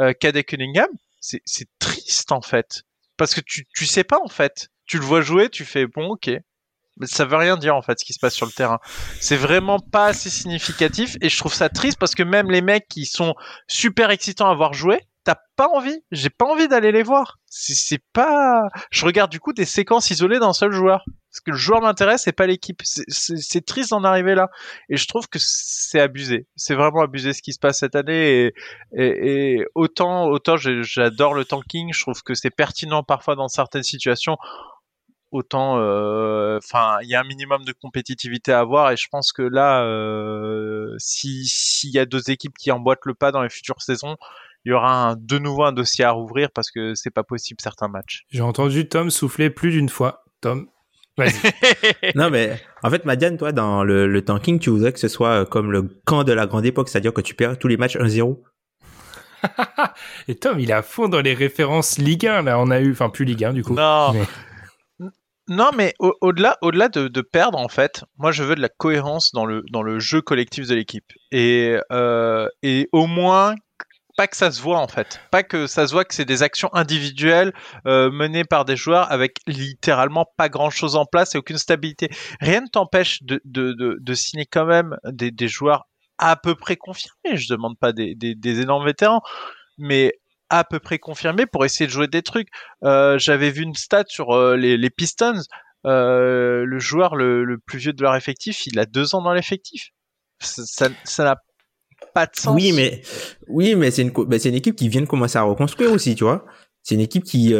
Euh, Cadet Cunningham, c'est triste en fait. Parce que tu, tu sais pas en fait tu le vois jouer, tu fais bon, ok. Mais ça veut rien dire en fait ce qui se passe sur le terrain. C'est vraiment pas assez significatif et je trouve ça triste parce que même les mecs qui sont super excitants à voir jouer, t'as pas envie. J'ai pas envie d'aller les voir. C'est pas. Je regarde du coup des séquences isolées d'un seul joueur. Parce que le joueur m'intéresse et pas l'équipe. C'est triste d'en arriver là. Et je trouve que c'est abusé. C'est vraiment abusé ce qui se passe cette année. Et, et autant, autant j'adore le tanking. Je trouve que c'est pertinent parfois dans certaines situations autant euh, enfin il y a un minimum de compétitivité à avoir et je pense que là euh, si s'il y a deux équipes qui emboîtent le pas dans les futures saisons il y aura de nouveau un dossier à rouvrir parce que c'est pas possible certains matchs. J'ai entendu Tom souffler plus d'une fois. Tom, (laughs) non mais en fait Madiane, toi dans le, le, tanking, tu voudrais que ce soit euh, comme le camp de la grande époque, c'est-à-dire que tu perds tous les matchs 1-0 (laughs) Et Tom, il est à fond dans les références Ligue 1 là, on a eu enfin plus Ligue 1 du coup. Non. Non, mais au-delà, au-delà de, perdre, en fait, moi je veux de la cohérence dans le, dans le jeu collectif de l'équipe. Et, euh, et au moins, pas que ça se voit en fait, pas que ça se voit que c'est des actions individuelles euh, menées par des joueurs avec littéralement pas grand chose en place et aucune stabilité. Rien ne t'empêche de, de, de, de, signer quand même des, des, joueurs à peu près confirmés. Je demande pas des, des, des, énormes vétérans, mais à peu près confirmés pour essayer de jouer des trucs. Euh, J'avais vu une stat sur euh, les, Pistons. Euh, le joueur le, plus vieux de leur effectif, il a deux ans dans l'effectif. Ça n'a pas de sens. Oui, mais oui, mais c'est une bah, une équipe qui vient de commencer à reconstruire aussi, tu vois. C'est une équipe qui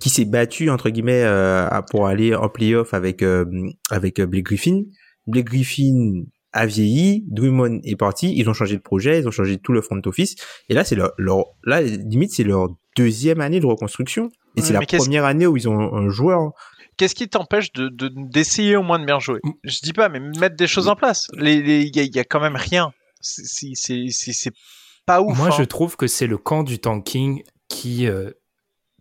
qui s'est battue entre guillemets pour aller en playoff avec avec Blake Griffin. Blake Griffin a vieilli, Drummond est parti, ils ont changé de projet, ils ont changé tout le front office et là c'est leur, leur là limite c'est leur deuxième année de reconstruction et c'est la première année où ils ont un joueur qu'est-ce qui t'empêche de d'essayer au moins de bien jouer? Je dis pas, mais mettre des choses en place. Il les, y, a, y, a quand même rien c'est pas ouf. Moi, hein. je trouve que c'est le camp du tanking qui euh,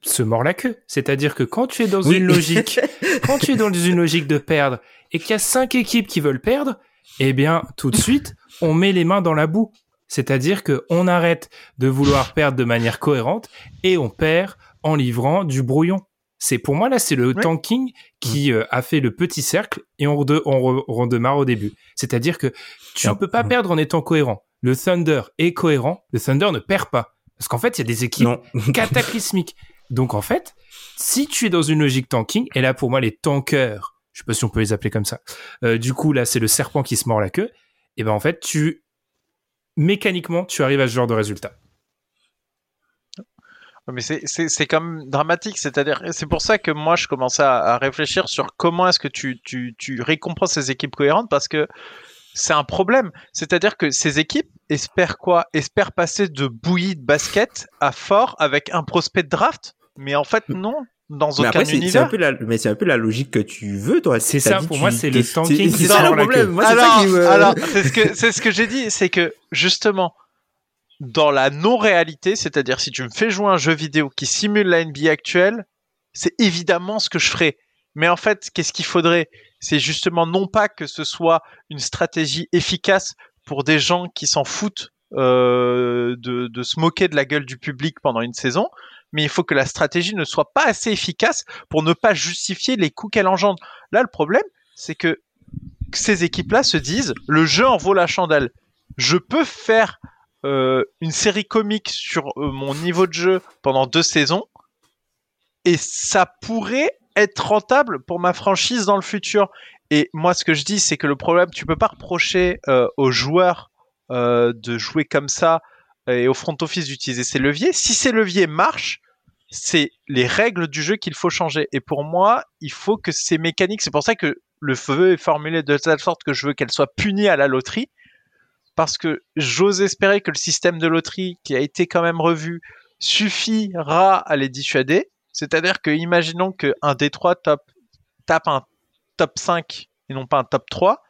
se mord la queue. C'est-à-dire que quand tu es dans une logique, (laughs) quand tu es dans une logique de perdre et qu'il y a cinq équipes qui veulent perdre, eh bien, tout de suite, on met les mains dans la boue. C'est-à-dire que on arrête de vouloir perdre de manière cohérente et on perd en livrant du brouillon. C'est pour moi là, c'est le tanking qui mm. euh, a fait le petit cercle et on, on, redémarre au début. C'est-à-dire que tu ne peux pas perdre en étant cohérent. Le Thunder est cohérent, le Thunder ne perd pas parce qu'en fait il y a des équipes (laughs) cataclysmiques. Donc en fait, si tu es dans une logique tanking, et là pour moi les tankers, je sais pas si on peut les appeler comme ça. Euh, du coup là c'est le serpent qui se mord la queue. Et ben en fait tu mécaniquement tu arrives à ce genre de résultat. Mais c'est quand même dramatique, c'est-à-dire c'est pour ça que moi je commençais à, à réfléchir sur comment est-ce que tu, tu, tu récompenses ces équipes cohérentes parce que c'est un problème. C'est-à-dire que ces équipes espèrent quoi? Espèrent passer de bouillie de basket à fort avec un prospect de draft, mais en fait non. Dans aucun mais après, univers. Un peu la, mais c'est un peu la logique que tu veux, toi. C'est ça, pour moi, c'est le tanking C'est ça le problème. Moi, alors, ça qui me... alors, c'est ce que, c'est ce que j'ai dit, c'est que, justement, dans la non-réalité, c'est-à-dire si tu me fais jouer un jeu vidéo qui simule la NBA actuelle, c'est évidemment ce que je ferais. Mais en fait, qu'est-ce qu'il faudrait? C'est justement non pas que ce soit une stratégie efficace pour des gens qui s'en foutent euh, de, de se moquer de la gueule du public pendant une saison, mais il faut que la stratégie ne soit pas assez efficace pour ne pas justifier les coûts qu'elle engendre. Là, le problème, c'est que ces équipes-là se disent le jeu en vaut la chandelle. Je peux faire euh, une série comique sur euh, mon niveau de jeu pendant deux saisons et ça pourrait être rentable pour ma franchise dans le futur. Et moi, ce que je dis, c'est que le problème, tu peux pas reprocher euh, aux joueurs de jouer comme ça et au front office d'utiliser ces leviers. Si ces leviers marchent, c'est les règles du jeu qu'il faut changer. Et pour moi, il faut que ces mécaniques, c'est pour ça que le feu est formulé de telle sorte que je veux qu'elle soit punie à la loterie parce que j'ose espérer que le système de loterie qui a été quand même revu suffira à les dissuader. C'est-à-dire que imaginons qu'un D3 top, tape un top 5 et non pas un top 3,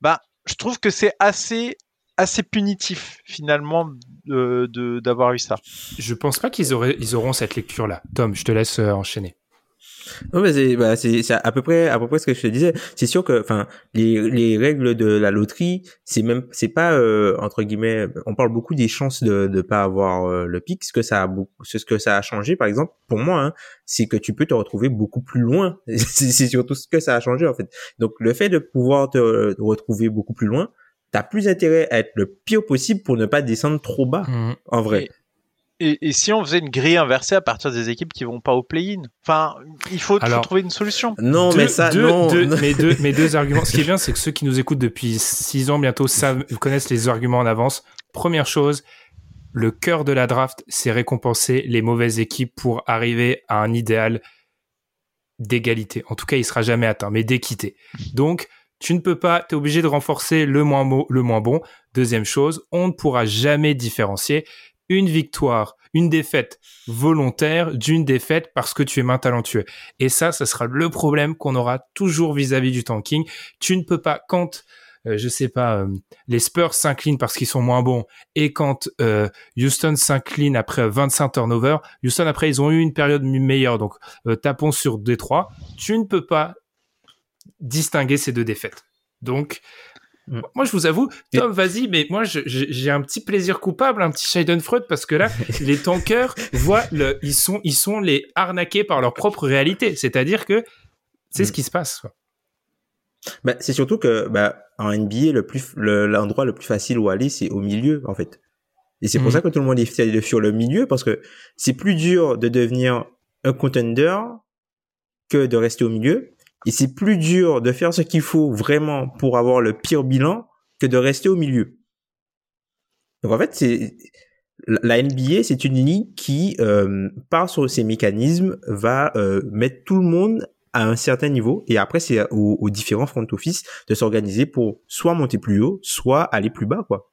bah, je trouve que c'est assez, assez punitif finalement d'avoir eu ça. Je pense pas qu'ils ils auront cette lecture-là. Tom, je te laisse euh, enchaîner. Ouais, c'est bah, c'est à peu près à peu près ce que je te disais. C'est sûr que enfin les les règles de la loterie, c'est même c'est pas euh, entre guillemets on parle beaucoup des chances de de pas avoir euh, le pic, ce que ça a beaucoup ce que ça a changé par exemple pour moi hein, c'est que tu peux te retrouver beaucoup plus loin. (laughs) c'est surtout ce que ça a changé en fait. Donc le fait de pouvoir te retrouver beaucoup plus loin, t'as plus intérêt à être le pire possible pour ne pas descendre trop bas mmh. en vrai. Et, si on faisait une grille inversée à partir des équipes qui vont pas au play-in? Enfin, il faut, trouver une solution. Non, mais ça, non. (laughs) mais deux, mes deux arguments. Ce qui est bien, c'est que ceux qui nous écoutent depuis six ans bientôt savent, connaissent les arguments en avance. Première chose, le cœur de la draft, c'est récompenser les mauvaises équipes pour arriver à un idéal d'égalité. En tout cas, il sera jamais atteint, mais d'équité. Donc, tu ne peux pas, tu es obligé de renforcer le moins, bon. Deuxième chose, on ne pourra jamais différencier une victoire, une défaite volontaire d'une défaite parce que tu es main talentueux. Et ça, ça sera le problème qu'on aura toujours vis-à-vis du tanking. Tu ne peux pas, quand, euh, je sais pas, euh, les Spurs s'inclinent parce qu'ils sont moins bons et quand euh, Houston s'incline après 25 turnovers, Houston après ils ont eu une période meilleure. Donc tapons sur Détroit. Tu ne peux pas distinguer ces deux défaites. Donc Mm. Moi, je vous avoue, Tom, vas-y, mais moi, j'ai un petit plaisir coupable, un petit Schadenfreude, parce que là, (laughs) les tankers voient le, ils sont, ils sont les arnaqués par leur propre réalité. C'est-à-dire que c'est ce mm. qui se passe. Bah, c'est surtout que bah, en NBA, le plus l'endroit le, plus facile où aller, c'est au milieu, en fait. Et c'est pour mm. ça que tout le monde est sur le milieu, parce que c'est plus dur de devenir un contender que de rester au milieu. Et c'est plus dur de faire ce qu'il faut vraiment pour avoir le pire bilan que de rester au milieu. Donc en fait, c'est la NBA, c'est une ligue qui, euh, par sur ses mécanismes, va euh, mettre tout le monde à un certain niveau et après c'est aux, différents front office de s'organiser pour soit monter plus haut, soit aller plus bas, quoi.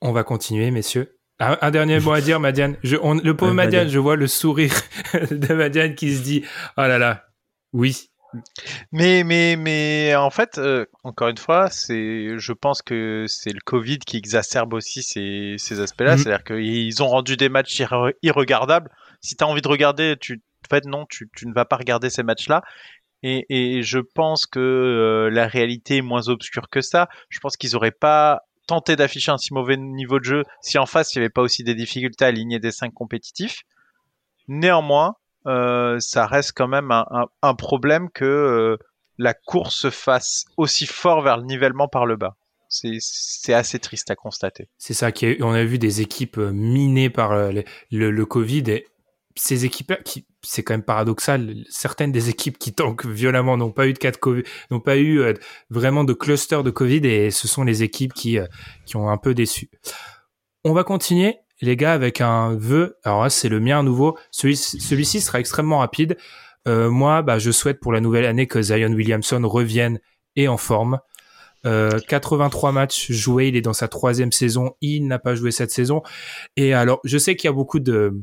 On va continuer, messieurs. Un, dernier mot à dire, Madiane. Je, le pauvre Madiane, je vois le sourire (laughs) de Madiane qui se dit, oh là là, oui. Mais, mais, mais en fait, euh, encore une fois, c'est, je pense que c'est le Covid qui exacerbe aussi ces, ces aspects-là. Mm. C'est-à-dire qu'ils ont rendu des matchs irregardables. Si tu as envie de regarder, tu, en fait, non, tu, tu ne vas pas regarder ces matchs-là. Et, et, je pense que euh, la réalité est moins obscure que ça. Je pense qu'ils n'auraient pas tenter d'afficher un si mauvais niveau de jeu si en face il n'y avait pas aussi des difficultés à aligner des 5 compétitifs. Néanmoins, euh, ça reste quand même un, problème que euh, la course se fasse aussi fort vers le nivellement par le bas. C'est assez triste à constater. C'est ça, on a vu des équipes euh, minées par le, le Covid et ces équipes qui c'est quand même paradoxal. Certaines des équipes qui tankent violemment n'ont pas eu de cas n'ont pas eu euh, vraiment de cluster de covid et ce sont les équipes qui euh, qui ont un peu déçu. On va continuer les gars avec un vœu. Alors là c'est le mien à nouveau. Celui celui-ci sera extrêmement rapide. Euh, moi bah je souhaite pour la nouvelle année que Zion Williamson revienne et en forme. 83 matchs joués, il est dans sa troisième saison, il n'a pas joué cette saison. Et alors, je sais qu'il y a beaucoup de,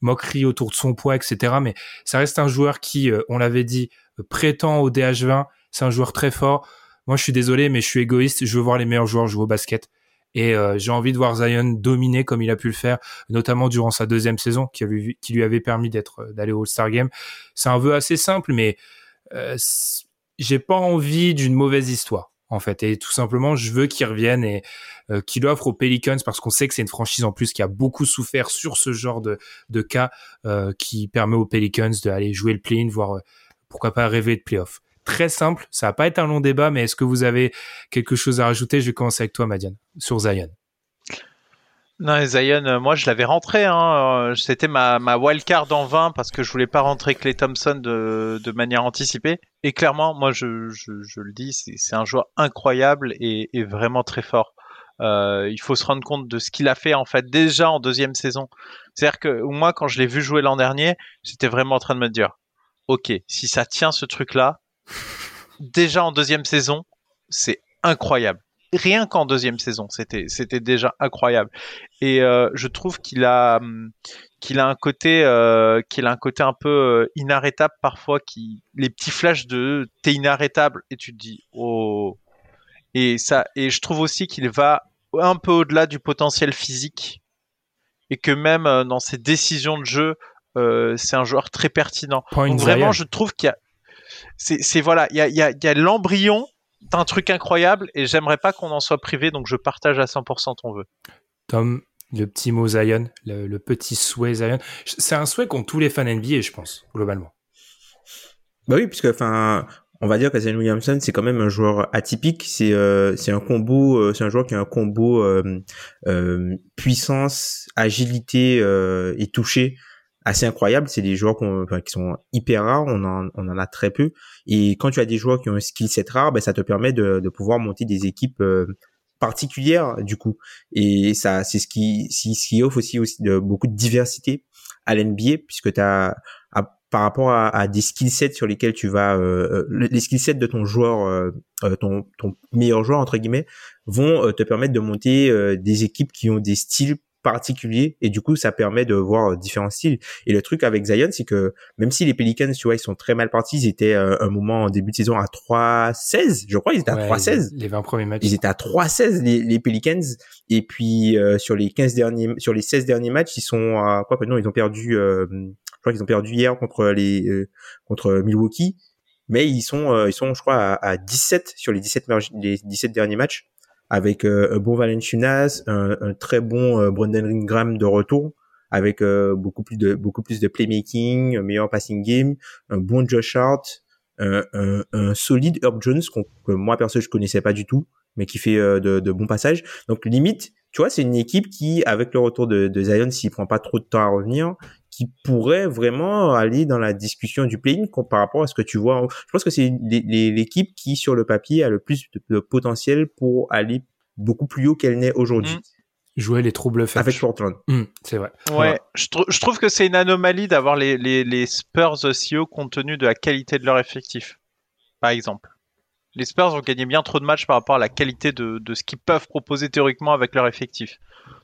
moquerie autour de son poids, etc. Mais ça reste un joueur qui, euh, on l'avait dit, euh, prétend au DH20. C'est un joueur très fort. Moi, je suis désolé, mais je suis égoïste. Je veux voir les meilleurs joueurs jouer au basket. Et euh, j'ai envie de voir Zion dominer comme il a pu le faire, notamment durant sa deuxième saison, qui, qui lui avait permis d'être d'aller au All-Star Game. C'est un vœu assez simple, mais j'ai pas envie d'une mauvaise histoire en fait. Et tout simplement, je veux qu'il revienne et euh, qu'il offre aux Pelicans parce qu'on sait que c'est une franchise en plus qui a beaucoup souffert sur ce genre de, de cas euh, qui permet aux Pelicans d'aller jouer le play-in, voire euh, pourquoi pas rêver de playoff. Très simple, ça va pas être un long débat, mais est-ce que vous avez quelque chose à rajouter? Je vais commencer avec toi, Madiane, sur Zion. Non, Zion, euh, moi je l'avais rentré. Hein. Euh, c'était ma, ma wildcard en 20 parce que je voulais pas rentrer Clay Thompson de, de manière anticipée. Et clairement, moi je, je, je le dis, c'est un joueur incroyable et, et vraiment très fort. Euh, il faut se rendre compte de ce qu'il a fait en fait déjà en deuxième saison. C'est-à-dire que moi, quand je l'ai vu jouer l'an dernier, j'étais vraiment en train de me dire, ok, si ça tient ce truc-là, déjà en deuxième saison, c'est incroyable rien qu'en deuxième saison, c'était c'était déjà incroyable. Et euh, je trouve qu'il a hum, qu'il a un côté euh, qu'il a un côté un peu euh, inarrêtable parfois, qui les petits flashs de t'es inarrêtable et tu te dis oh et ça et je trouve aussi qu'il va un peu au-delà du potentiel physique et que même dans ses décisions de jeu, c'est un joueur très pertinent. Donc vraiment, je trouve qu'il y a c'est voilà, il y a il y a, y a l'embryon un truc incroyable et j'aimerais pas qu'on en soit privé, donc je partage à 100% ton vœu. Tom, le petit mot Zion, le, petit souhait Zion, c'est un souhait qu'ont tous les fans NBA, je pense, globalement. Bah oui, puisque enfin, on va dire que Zion Williamson, c'est quand même un joueur atypique. C'est euh, c'est un combo, euh, c'est un joueur qui a un combo euh, puissance, agilité et toucher assez incroyable. C'est des joueurs qui sont hyper rares. On en, a très peu. Et quand tu as des joueurs qui ont un skill set rare, ben, ça te permet de, pouvoir monter des équipes euh, particulières du coup. Et ça, c'est ce qui, ce qui offre aussi, beaucoup de diversité à l'NBA puisque tu par rapport à, des skill sets sur lesquels tu vas euh, euh les skill sets de ton joueur ton meilleur joueur entre guillemets vont te permettre de monter des équipes qui ont des styles particulier et du coup ça permet de voir euh, différents styles. Et le truc avec Zion c'est que même si les Pelicans tu vois ils sont très mal partis ils étaient euh, un moment en début de saison à 3-16 je crois ils étaient à 3-16 les 20 premiers matchs. Ils étaient à 3-16 les, les Pelicans. Et puis euh, sur les 15 derniers sur les 16 derniers matchs ils sont à quoi non ils ont perdu je crois qu'ils ont perdu hier contre les contre Milwaukee. Mais ils sont, euh, ils sont, je crois, à, à 17 sur les 17, les 17 derniers matchs, avec euh, un bon Valenciunas, un, un très bon euh, Brendan Ingram de retour, avec beaucoup plus de beaucoup plus de playmaking, un meilleur passing game, un bon Josh Hart, un, un, un solide Herb Jones que moi perso je connaissais pas du tout, mais qui fait de, de bons passages. Donc limite, tu vois, c'est une équipe qui, avec le retour de, de Zion, s'il prend pas trop de temps à revenir, qui pourrait vraiment aller dans la discussion du play-in par rapport à ce que tu vois. Je pense que c'est l'équipe qui, sur le papier, a le plus de, potentiel pour aller beaucoup plus haut qu'elle n'est aujourd'hui. Mm. Jouer les troubles faits. Avec Portland. Mm, c'est vrai. Ouais, je, je, trouve que c'est une anomalie d'avoir les, les, les Spurs aussi haut compte tenu de la qualité de leur effectif, par exemple les Spurs ont gagné bien trop de matchs par rapport à la qualité de, ce qu'ils peuvent proposer théoriquement avec leur effectif.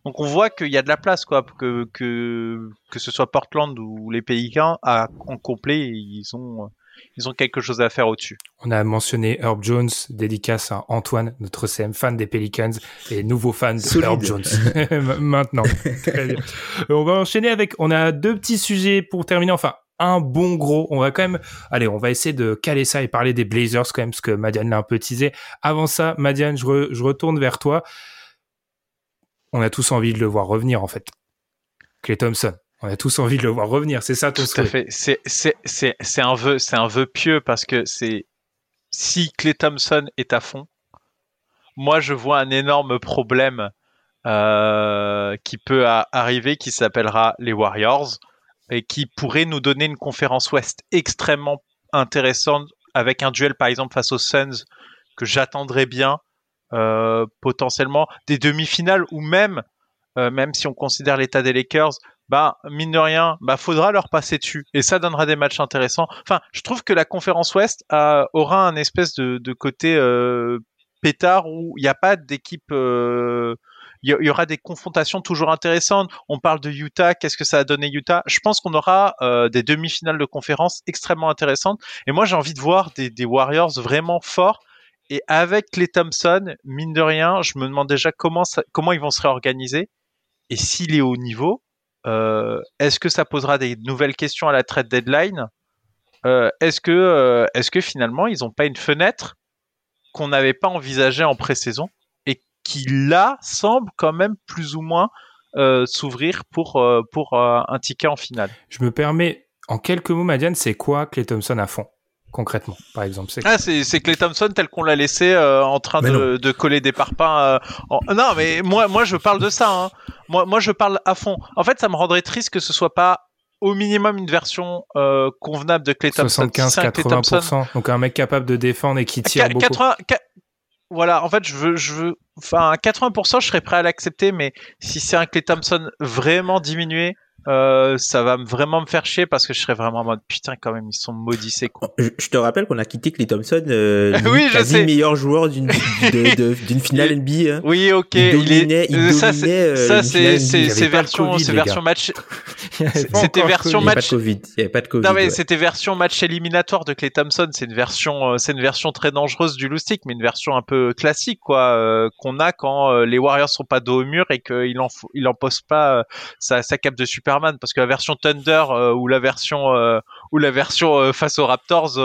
Donc on voit qu'il y a de la place, quoi, que, que, que ce soit Portland ou les Pélicans, à, en complet, ils ont, ils ont quelque chose à faire au-dessus. On a mentionné Herb Jones, dédicace à Antoine, notre CM fan des Pelicans et nouveau fan de Herb Jones. (laughs) Maintenant. (laughs) On va enchaîner avec, on a deux petits sujets pour terminer, enfin un bon gros. On va quand même, allez, on va essayer de caler ça et parler des Blazers quand même, parce que Madiane l'a un peu teasé. Avant ça, Madiane, je, retourne vers toi. On a tous envie de le voir revenir, en fait. Clay Thompson. On a tous envie de le voir revenir. C'est ça ton Tout à fait. C'est, c'est, c'est, c'est un vœu, c'est un vœu pieux parce que c'est, si Clay Thompson est à fond, moi, je vois un énorme problème, euh, qui peut arriver qui s'appellera les Warriors et qui pourrait nous donner une conférence Ouest extrêmement intéressante avec un duel par exemple face aux Suns que j'attendrais bien euh, potentiellement. Des demi-finales ou même euh, même si on considère l'état des Lakers bah mine de rien bah faudra leur passer dessus. Et ça donnera des matchs intéressants. Enfin je trouve que la conférence Ouest a, aura un espèce de, de côté euh, pétard où il n'y a pas d'équipe euh, il y, aura des confrontations toujours intéressantes. On parle de Utah, qu'est-ce que ça a donné Utah? Je pense qu'on aura euh, des demi-finales de conférence extrêmement intéressantes. Et moi, j'ai envie de voir des, Warriors vraiment forts. Et avec les Thompson, mine de rien, je me demande déjà comment, ils vont se réorganiser. Et s'il est au niveau, euh, est-ce que ça posera des nouvelles questions à la trade deadline? Euh, Est-ce que, est-ce que finalement, ils n'ont pas une fenêtre qu'on n'avait pas envisagée en pré-saison? Qui là semble quand même plus ou moins euh, s'ouvrir pour, euh, pour euh, un ticket en finale. Je me permets, en quelques mots, Madiane, c'est quoi Clay Thompson à fond concrètement, par exemple? C'est ah, c'est Clay Thompson tel qu'on l'a laissé en train de, de, coller des parpaings. Non, mais moi, moi, je parle de ça. Hein. Moi, moi, je parle à fond. En fait, ça me rendrait triste que ce soit pas au minimum une version convenable de Clay Thompson. 75-80%. Donc un mec capable de défendre et qui tire beaucoup. 80, voilà, en fait, je veux, je veux, enfin, à 80%, je serais prêt à l'accepter, mais si c'est un Clay Thompson vraiment diminué, euh, ça va vraiment me faire chier parce que je serais vraiment en mode putain quand même ils sont maudits c'est quoi. Je, te rappelle qu'on a quitté Clay Thompson euh, (laughs) oui, je sais. meilleur joueur d'une (laughs) d'une finale NBA. Hein. Oui ok. Il dominait, il, ça c'est ça c'est c'est version c'est version match. C'était version match. Il y avait pas de (laughs) Covid. Il y avait pas de Covid. Non mais c'était version match éliminatoire de Clay Thompson. C'est une version euh, c'est une version très dangereuse du Loustic mais une version un peu classique quoi euh, qu'on a quand euh, les Warriors sont pas dos au mur et qu'il en il en pose pas sa sa cape de super parce que la version Thunder euh, ou la version euh, ou la version euh, face aux Raptors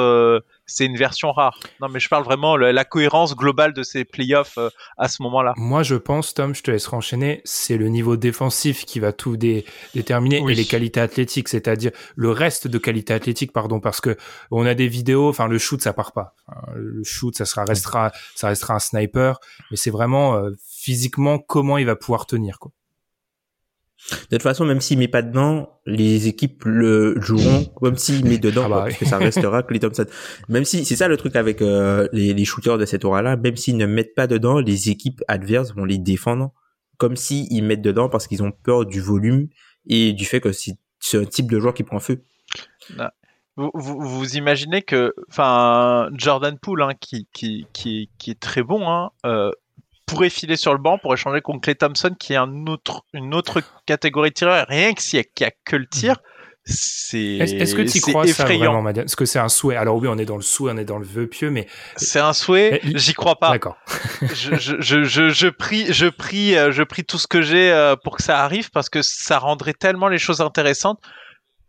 c'est une version rare. Non, mais je parle vraiment la, la cohérence globale de ces playoffs à ce moment-là. Moi, je pense, Tom, je te laisserai enchaîner, c'est le niveau défensif qui va tout déterminer et les qualités athlétiques, c'est-à-dire le reste de qualité athlétique, pardon, parce que on a des vidéos, enfin, le shoot, ça part pas. le shoot, ça sera, restera, ça restera un sniper, mais c'est vraiment physiquement comment il va pouvoir tenir, quoi. De toute façon, même s'il met pas dedans, les équipes le joueront comme s'il met dedans, ah bah parce que ça restera (laughs) Clay Thompson. Même si c'est ça le truc avec euh, les, les, shooters de cette aura-là, même s'ils ne mettent pas dedans, les équipes adverses vont les défendre comme s'ils mettent dedans parce qu'ils ont peur du volume et du fait que c'est un type de joueur qui prend feu. Vous, vous, vous, imaginez que, enfin, Jordan Poole, hein, qui, qui, qui, qui, est très bon, hein, euh, pourrait filer sur le banc pour échanger contre Clay Thompson, qui est un autre, une autre catégorie de tireur. Rien que s'il n'y a, que le tir, c'est Est-ce que tu crois effrayant. ça vraiment, Madiane? Est-ce que c'est un souhait Alors oui, on est dans le souhait, on est dans le vœu pieux, mais c'est un souhait. J'y crois pas. D'accord. (laughs) je, je, je, je, prie, je prie, euh, je prie tout ce que j'ai euh, pour que ça arrive parce que ça rendrait tellement les choses intéressantes.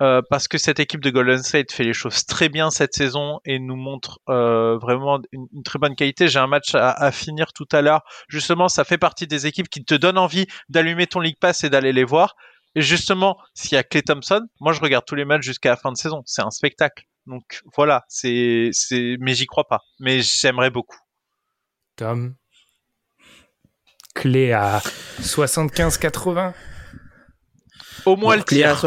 Euh, parce que cette équipe de Golden State fait les choses très bien cette saison et nous montre euh, vraiment une, très bonne qualité. J'ai un match à, à finir tout à l'heure. Justement, ça fait partie des équipes qui te donnent envie d'allumer ton League Pass et d'aller les voir. Et justement, s'il y a Clay Thompson, moi je regarde tous les matchs jusqu'à la fin de saison. C'est un spectacle. Donc voilà, c'est, c'est, mais j'y crois pas. Mais j'aimerais beaucoup. Tom, clé à 75-80. Au moins le tir.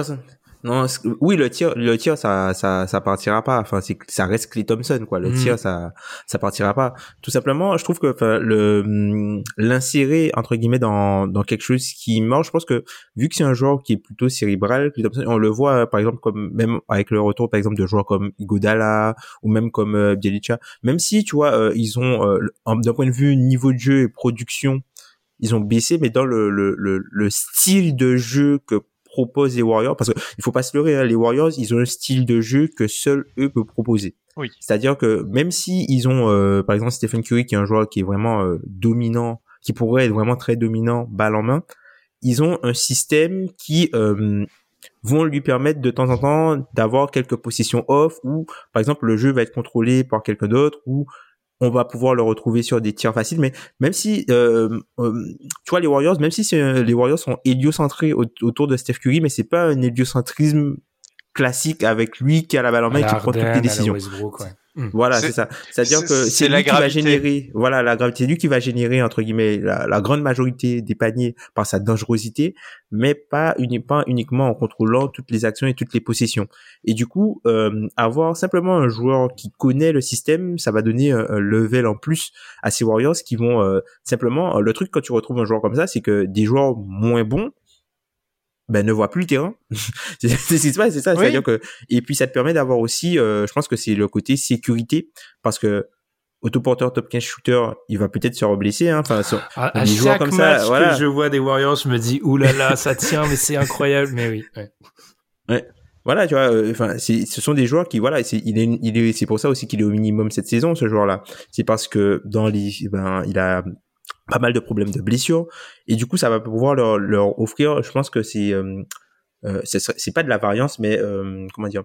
Non, oui, le tir, le tir, ça, ça, ça partira pas. Enfin, c'est, ça reste Clay Thompson, quoi. Le mm. tir, ça, ça partira pas. Tout simplement, je trouve que, le, mm, l'insérer, entre guillemets, dans, dans quelque chose qui marche, je pense que, vu que c'est un joueur qui est plutôt cérébral, Clay Thompson, on le voit, par exemple, comme, même avec le retour, par exemple, de joueurs comme Igodala, ou même comme euh, Bielicha, même si, tu vois, euh, ils ont, euh, d'un point de vue niveau de jeu et production, ils ont baissé, mais dans le, le, le, le style de jeu que proposent les Warriors, parce que il faut pas se leurrer, hein, les Warriors, ils ont un style de jeu que seuls eux peuvent proposer. Oui. C'est-à-dire que même si ils ont, euh, par exemple, Stephen Curry qui est un joueur qui est vraiment euh, dominant, qui pourrait être vraiment très dominant, balle en main, ils ont un système qui euh, vont lui permettre de temps en temps d'avoir quelques positions off ou par exemple le jeu va être contrôlé par quelqu'un d'autre ou on va pouvoir le retrouver sur des tirs faciles. Mais même si, euh, euh, tu vois, les Warriors, même si les Warriors sont héliocentrés autour de Steph Curry, mais c'est pas un héliocentrisme classique avec lui qui a la balle en main et qui prend toutes les décisions. Hmm. Voilà, c'est ça. C'est-à-dire que c'est lui qui va générer, voilà, la gravité, lui qui va générer entre guillemets la, grande majorité des paniers par sa dangerosité, mais pas, uniquement, uniquement en contrôlant toutes les actions et toutes les possessions. Et du coup, euh, avoir simplement un joueur qui connaît le système, ça va donner un, level en plus à ces Warriors qui vont euh, simplement. Le truc quand tu retrouves un joueur comme ça, c'est que des joueurs moins bons ben ne voit plus le terrain. (laughs) c'est ce qui se passe, c'est ça. C'est-à-dire que et puis ça te permet d'avoir aussi, euh, je pense que c'est le côté sécurité parce que autoporteur top 15 shooter, il va peut-être se reblesser. Hein. Enfin, à, à chaque comme match ça, voilà. que je vois des Warriors, je me dis oulala, là là, ça tient, mais c'est incroyable. Mais oui. Ouais. ouais. Voilà, tu vois. Euh, enfin, c'est, ce sont des joueurs qui, voilà, c'est, il est, il est, c'est pour ça aussi qu'il est au minimum cette saison, ce joueur-là. C'est parce que dans les, ben, il a pas mal de problèmes de blessures et du coup ça va pouvoir leur, leur offrir je pense que c'est euh, euh c'est pas de la variance mais euh, comment dire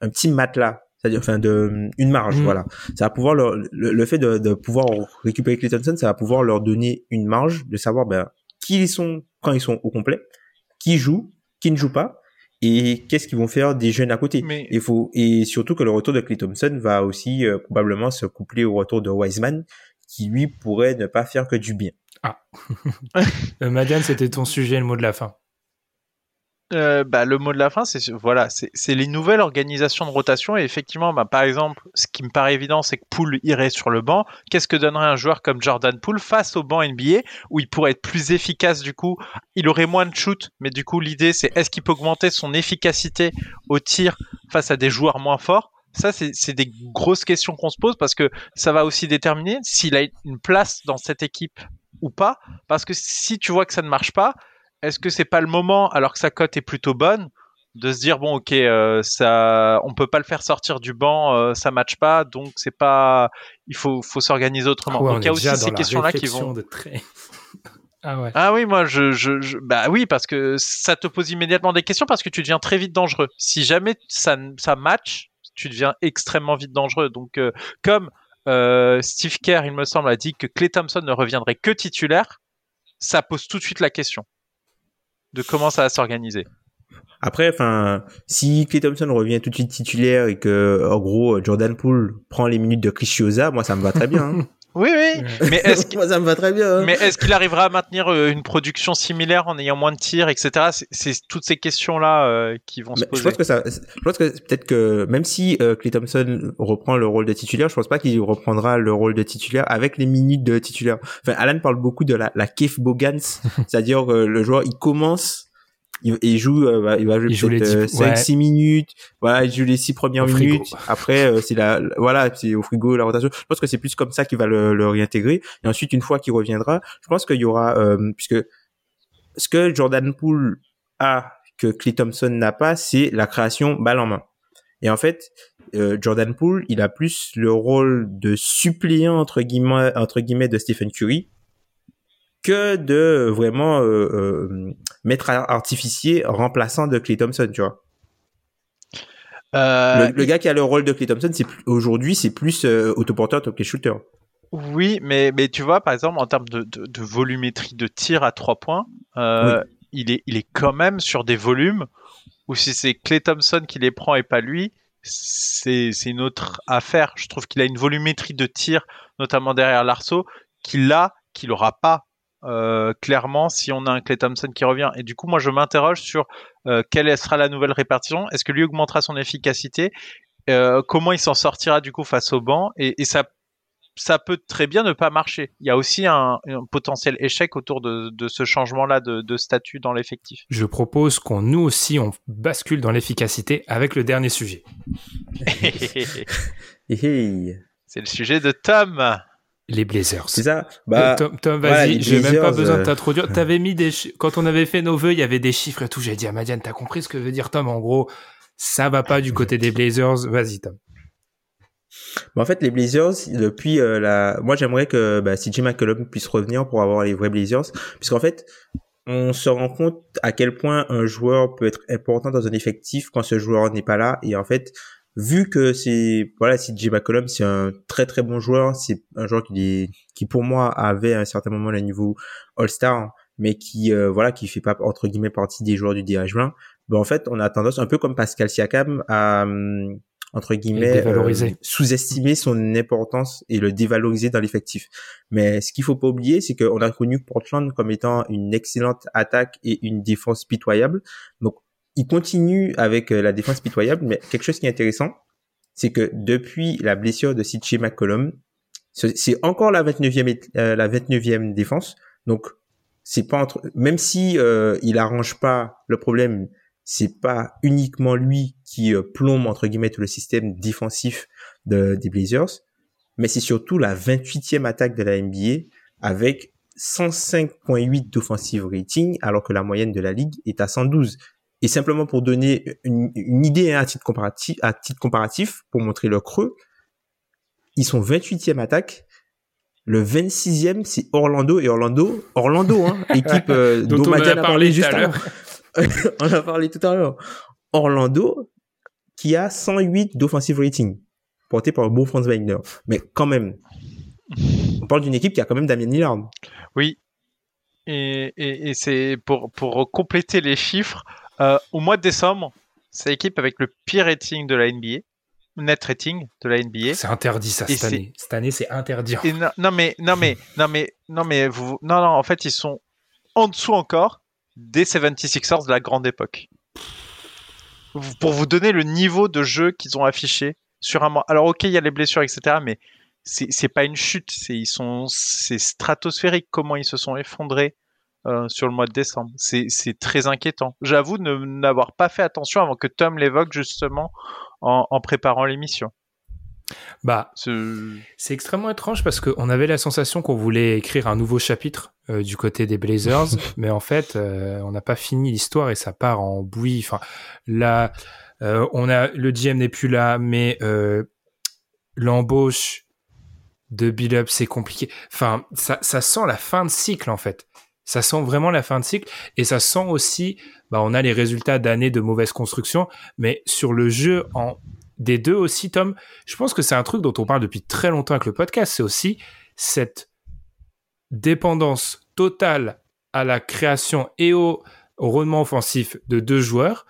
un petit matelas c'est-à-dire enfin de une marge mm. voilà ça va pouvoir leur, le, fait de, de pouvoir récupérer Clayton ça va pouvoir leur donner une marge de savoir ben qui ils sont quand ils sont au complet qui joue qui ne joue pas et qu'est-ce qu'ils vont faire des jeunes à côté. Mais... Il faut et surtout que le retour de Clay Thompson va aussi euh, probablement se coupler au retour de Wiseman, qui lui pourrait ne pas faire que du bien. Ah. (laughs) Euh, Madiane, c'était ton sujet, le mot de la fin. Euh, bah, le mot de la fin, c'est voilà, c'est les nouvelles organisations de rotation. Et effectivement, bah, par exemple, ce qui me paraît évident, c'est que Poole irait sur le banc. Qu'est-ce que donnerait un joueur comme Jordan Poole face au banc NBA où il pourrait être plus efficace du coup Il aurait moins de shoot, mais du coup, l'idée, c'est est-ce qu'il peut augmenter son efficacité au tir face à des joueurs moins forts? Ça, c'est des grosses questions qu'on se pose parce que ça va aussi déterminer s'il a une place dans cette équipe ou pas. Parce que si tu vois que ça ne marche pas, est-ce que c'est pas le moment, alors que sa cote est plutôt bonne, de se dire bon ok euh, ça on peut pas le faire sortir du banc euh, ça matche pas donc c'est pas il faut faut s'organiser autrement ah donc il y a aussi ces questions là qui vont de très... (laughs) ah, ouais. ah oui moi je, je, bah oui parce que ça te pose immédiatement des questions parce que tu deviens très vite dangereux si jamais ça ça match tu deviens extrêmement vite dangereux. Donc, euh, comme euh, Steve Kerr, il me semble, a dit que Clay Thompson ne reviendrait que titulaire, ça pose tout de suite la question de comment ça va s'organiser. Après, enfin, si Clay Thompson revient tout de suite titulaire et que, en gros, Jordan Poole prend les minutes de Chris moi, ça me va très bien. Hein. (laughs) Oui, oui. Mais (laughs) est-ce qu'il... ça me va très bien. Hein. Mais est-ce qu'il arrivera à maintenir euh, une production similaire en ayant moins de tirs, etc. C'est, toutes ces questions-là euh, qui vont se poser. Je pense que ça, je pense que peut-être que même si euh, Clay Thompson reprend le rôle de titulaire, je pense pas qu'il reprendra le rôle de titulaire avec les minutes de titulaire. Enfin, Alan parle beaucoup de la, la Keith Bogans, (laughs) c'est-à-dire que le joueur il commence il, joue, euh, il va jouer peut-être 5 6 minutes. Voilà, il joue les 6 premières minutes. Après euh, c'est la voilà, c'est au frigo la rotation. Je pense que c'est plus comme ça qu'il va le, le, réintégrer et ensuite une fois qu'il reviendra, je pense qu'il y aura euh, puisque ce que Jordan Poole a que Clay Thompson n'a pas, c'est la création balle en main. Et en fait, Jordan Poole, il a plus le rôle de suppléant entre guillemets entre guillemets de Stephen Curry que de vraiment euh, euh, mettre artificier remplaçant de Clay Thompson, tu vois. Euh, le, gars qui a le rôle de Clay Thompson, c'est aujourd'hui, c'est plus euh, autoporteur que shooter. Oui, mais, mais tu vois, par exemple, en termes de, de, volumétrie de tir à trois points, euh, il, est, il est quand même sur des volumes où si c'est Clay Thompson qui les prend et pas lui, c'est une autre affaire. Je trouve qu'il a une volumétrie de tir, notamment derrière l'arceau, qu'il a, qu'il n'aura pas euh, clairement si on a un Clay Thompson qui revient. Et du coup, moi, je m'interroge sur euh, quelle sera la nouvelle répartition. Est-ce que lui augmentera son efficacité? Euh, Comment il s'en sortira du coup face au banc? Et, et, ça, ça peut très bien ne pas marcher. Il y a aussi un, un potentiel échec autour de, de ce changement-là de, de, statut dans l'effectif. Je propose qu'on nous aussi on bascule dans l'efficacité avec le dernier sujet. (laughs) (laughs) C'est le sujet de Tom. Les Blazers. C'est ça. Bah, Tom, Tom vas-y, j'ai même pas besoin de euh, t'introduire. T'avais mis des, quand on avait fait nos vœux, il y avait des chiffres et tout. J'ai dit à Madiane, t'as compris ce que veut dire Tom? En gros, ça va pas du côté des Blazers. Vas-y, Tom. Bah, en fait, les Blazers, depuis euh, la, moi j'aimerais que bah, CJ McCollum puisse revenir pour avoir les vrais Blazers, puisqu'en fait, on se rend compte à quel point un joueur peut être important dans un effectif quand ce joueur n'est pas là, et en fait, vu que c'est voilà si J McCollum c'est un très très bon joueur c'est un joueur qui qui pour moi avait à un certain moment le niveau All-Star mais qui euh, voilà qui fait pas entre guillemets partie des joueurs du DH20 ben en fait on a tendance un peu comme Pascal Siakam à hum, entre guillemets euh, sous-estimer son importance et le dévaloriser dans l'effectif. Mais ce qu'il faut pas oublier, c'est qu'on a connu Portland comme étant une excellente attaque et une défense pitoyable. Donc il continue avec euh, la défense pitoyable, mais quelque chose qui est intéressant, c'est que depuis la blessure de CJ McCollum, c'est encore la 29e, euh, la 29e défense. Donc, c'est pas entre, même si euh, il arrange pas le problème, c'est pas uniquement lui qui euh, plombe entre guillemets tout le système défensif de, des Blazers, mais c'est surtout la 28e attaque de la NBA avec 105.8 d'offensive rating, alors que la moyenne de la ligue est à 112. Et simplement pour donner une, idée hein, à titre comparatif, à titre comparatif, pour montrer le creux, ils sont 28e attaque. Le 26e, c'est Orlando et Orlando, Orlando, hein, (laughs) équipe euh, dont, on a parlé, juste avant. (laughs) on a parlé tout à l'heure. Orlando, qui a 108 d'offensive rating, porté par beau Franz Wagner. Mais quand même, on parle d'une équipe qui a quand même Damien Lillard. Oui. Et, et, et c'est pour, pour compléter les chiffres, euh, au mois de décembre, c'est l'équipe avec le pire rating de la NBA, net rating de la NBA. C'est interdit ça cette année. Cette année, c'est interdit. non, mais non mais non mais non mais vous non non en fait ils sont en dessous encore des 76ers de la grande époque. Pour vous donner le niveau de jeu qu'ils ont affiché sur un mois. Alors ok, il y a les blessures etc. Mais c'est pas une chute. C'est ils sont c'est stratosphérique comment ils se sont effondrés euh, sur le mois de décembre. C'est très inquiétant. J'avoue n'avoir pas fait attention avant que Tom l'évoque justement en, préparant l'émission. Bah, c'est extrêmement étrange parce qu'on avait la sensation qu'on voulait écrire un nouveau chapitre euh, du côté des Blazers, (laughs) mais en fait, euh, on n'a pas fini l'histoire et ça part en bouillie. Enfin, là, on a le GM n'est plus là, mais l'embauche de Bill c'est compliqué. Enfin, ça, ça sent la fin de cycle en fait. Ça sent vraiment la fin de cycle et ça sent aussi, bah, on a les résultats d'années de mauvaise construction, mais sur le jeu en des deux aussi, Tom, je pense que c'est un truc dont on parle depuis très longtemps avec le podcast. C'est aussi cette dépendance totale à la création et au, rendement offensif de deux joueurs.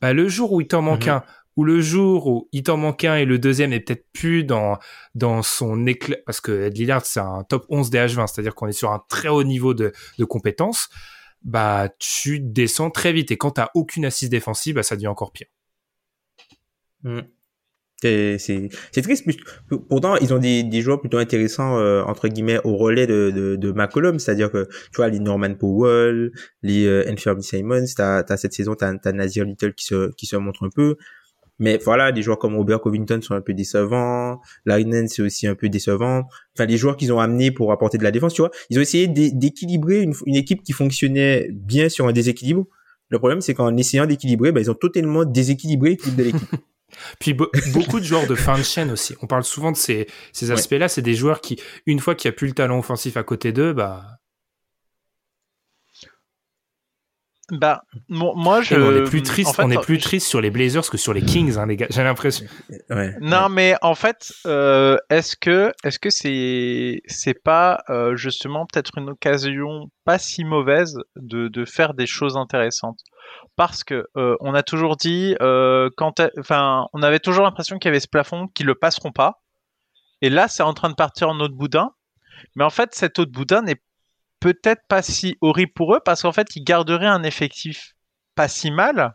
Bah, le jour où il t'en manque mhm. un, ou le jour où il t'en manque un et le deuxième est peut-être plus dans dans son éclat parce que Ed Lillard c'est un top 11 DH20 c'est-à-dire qu'on est sur un très haut niveau de, de compétences bah tu descends très vite. Et quand t'as aucune assise défensive bah ça devient encore pire. Mmh. c'est triste pourtant ils ont des, des joueurs plutôt intéressants euh, entre guillemets au relais de de, de McCollum. C'est-à-dire que tu vois les Norman Powell les euh, Anthony Simons t'as as cette saison t'as as Nazir Little qui se qui se montre un peu mais voilà, des joueurs comme Robert Covington sont un peu décevants. Leinen, c'est aussi un peu décevant. Enfin, les joueurs qu'ils ont amenés pour apporter de la défense, tu vois, ils ont essayé d'équilibrer une, une, équipe qui fonctionnait bien sur un déséquilibre. Le problème, c'est qu'en essayant d'équilibrer, ben, ils ont totalement déséquilibré l'équipe de l'équipe. (laughs) Puis beaucoup de joueurs de fin de chaîne aussi. On parle souvent de ces, ces aspects-là. C'est des joueurs qui, une fois qu'il n'y a plus le talent offensif à côté d'eux, bah, Bah, moi, je. on est plus triste. on est plus triste sur les Blazers que sur les Kings, hein, les gars. J'ai l'impression. Ouais, non, mais en fait, euh, est-ce que, est-ce que c'est, c'est pas euh, justement peut-être une occasion pas si mauvaise de, de faire des choses intéressantes? Parce que euh, on a toujours dit, euh, quand, enfin, on avait toujours l'impression qu'il y avait ce plafond qui le passeront pas. Et là, c'est en train de partir en autre boudin. Mais en fait, cet autre boudin n'est peut-être pas si horrible pour eux parce qu'en fait, ils garderaient un effectif pas si mal.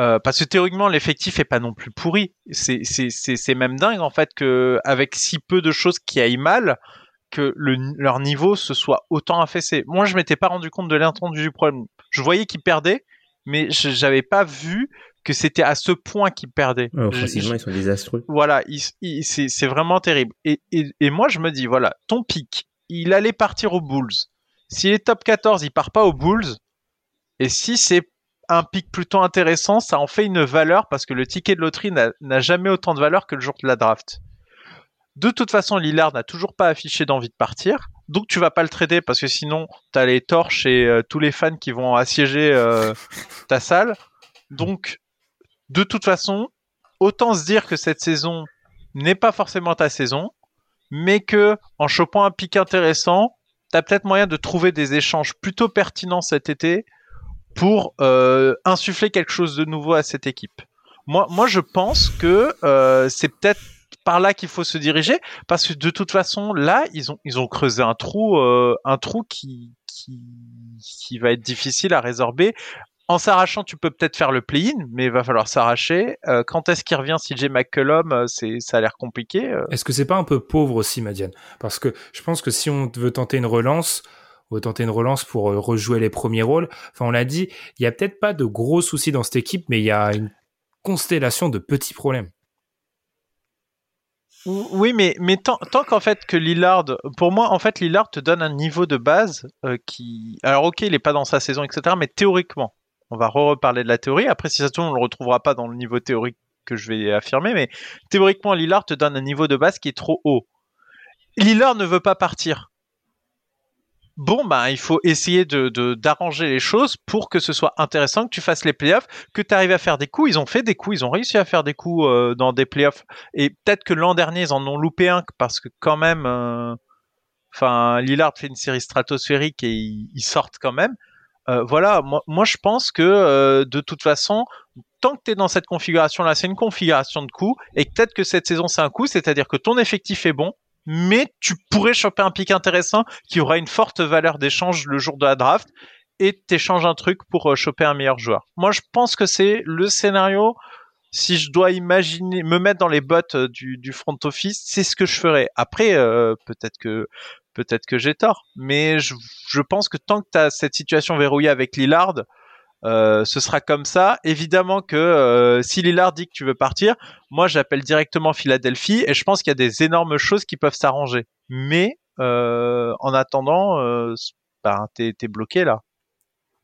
Euh, parce que théoriquement, l'effectif est pas non plus pourri. C'est même dingue en fait que avec si peu de choses qui aillent mal, que le, leur niveau se soit autant affaissé. Moi, je m'étais pas rendu compte de l'intendu du problème. Je voyais qu'ils perdaient, mais j'avais pas vu que c'était à ce point qu'ils perdaient. offensivement, ils sont désastreux. Voilà, c'est vraiment terrible. Et, et, et, moi, je me dis, voilà, ton pic, il allait partir aux Bulls. S'il est top 14, il part pas aux Bulls. Et si c'est un pic plutôt intéressant, ça en fait une valeur parce que le ticket de loterie n'a jamais autant de valeur que le jour de la draft. De toute façon, Lillard n'a toujours pas affiché d'envie de partir. Donc tu vas pas le trader parce que sinon tu as les torches et euh, tous les fans qui vont assiéger euh, ta salle. Donc de toute façon, autant se dire que cette saison n'est pas forcément ta saison mais que en chopant un pic intéressant, tu as peut-être moyen de trouver des échanges plutôt pertinents cet été pour euh, insuffler quelque chose de nouveau à cette équipe. Moi, moi je pense que euh, c'est peut-être par là qu'il faut se diriger parce que de toute façon là ils ont ils ont creusé un trou euh, un trou qui, qui qui va être difficile à résorber en s'arrachant, tu peux peut-être faire le play-in, mais il va falloir s'arracher. Euh, quand est-ce qu'il revient CJ McCollum euh, C'est, ça a l'air compliqué. Euh. Est-ce que c'est pas un peu pauvre aussi, Madiane? Parce que je pense que si on veut tenter une relance, on veut tenter une relance pour rejouer les premiers rôles. Enfin, on l'a dit, il y a peut-être pas de gros soucis dans cette équipe, mais il y a une constellation de petits problèmes. Oui, mais, mais tant, tant qu'en fait que Lillard, pour moi, en fait, Lillard te donne un niveau de base qui. Alors, ok, il est pas dans sa saison, etc., mais théoriquement, on va re-reparler de la théorie. Après, si ça se trouve, on le retrouvera pas dans le niveau théorique que je vais affirmer, mais théoriquement, Lillard te donne un niveau de base qui est trop haut. Lillard ne veut pas partir. Bon, ben, il faut essayer d'arranger les choses pour que ce soit intéressant, que tu fasses les playoffs, que tu arrives à faire des coups. Ils ont fait des coups, ils ont réussi à faire des coups euh, dans des playoffs. Et peut-être que l'an dernier, ils en ont loupé un parce que quand même, euh, enfin, Lillard fait une série stratosphérique et ils sortent quand même. Euh, voilà, moi, moi, je pense que euh, de toute façon, tant que tu es dans cette configuration-là, c'est une configuration de coup, et peut-être que cette saison c'est un coup, c'est-à-dire que ton effectif est bon, mais tu pourrais choper un pic intéressant qui aura une forte valeur d'échange le jour de la draft, et t'échanges un truc pour euh, choper un meilleur joueur. Moi, je pense que c'est le scénario. Si je dois imaginer, me mettre dans les bottes du, du front office, c'est ce que je ferais. Après, peut-être que peut-être que j'ai tort, mais je, pense que tant que tu as cette situation verrouillée avec Lillard, euh, ce sera comme ça. Évidemment que euh, si Lillard dit que tu veux partir, moi j'appelle directement Philadelphie et je pense qu'il y a des énormes choses qui peuvent s'arranger. Mais euh, en attendant, ben, t'es es bloqué là.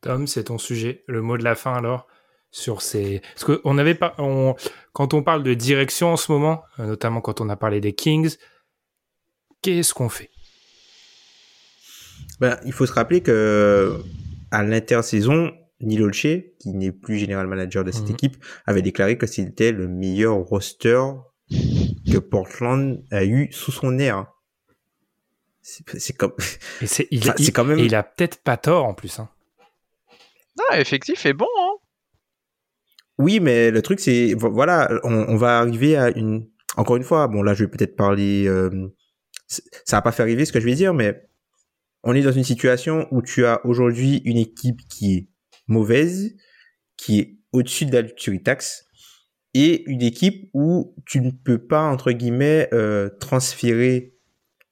Tom, c'est ton sujet. Le mot de la fin alors sur ces. Avait pas. Quand on parle de direction en ce moment, notamment quand on a parlé des Kings, qu'est-ce qu'on fait? Ben, il faut se rappeler que à l'intersaison, Nilolche, qui n'est plus général manager de cette mhm. équipe, avait déclaré que c'était le meilleur roster que Portland a eu sous son air. C'est comme. C'est il, (laughs) quand même. il a peut-être pas tort en plus. Hein. Non, effectif est bon. Hein. Oui, mais le truc c'est voilà, on, va arriver à une. Encore une fois, bon là je vais peut-être parler. Euh, ça va pas faire arriver ce que je vais dire, mais on est dans une situation où tu as aujourd'hui une équipe qui est mauvaise, qui est au-dessus de la luxury tax, et une équipe où tu ne peux pas entre guillemets euh, transférer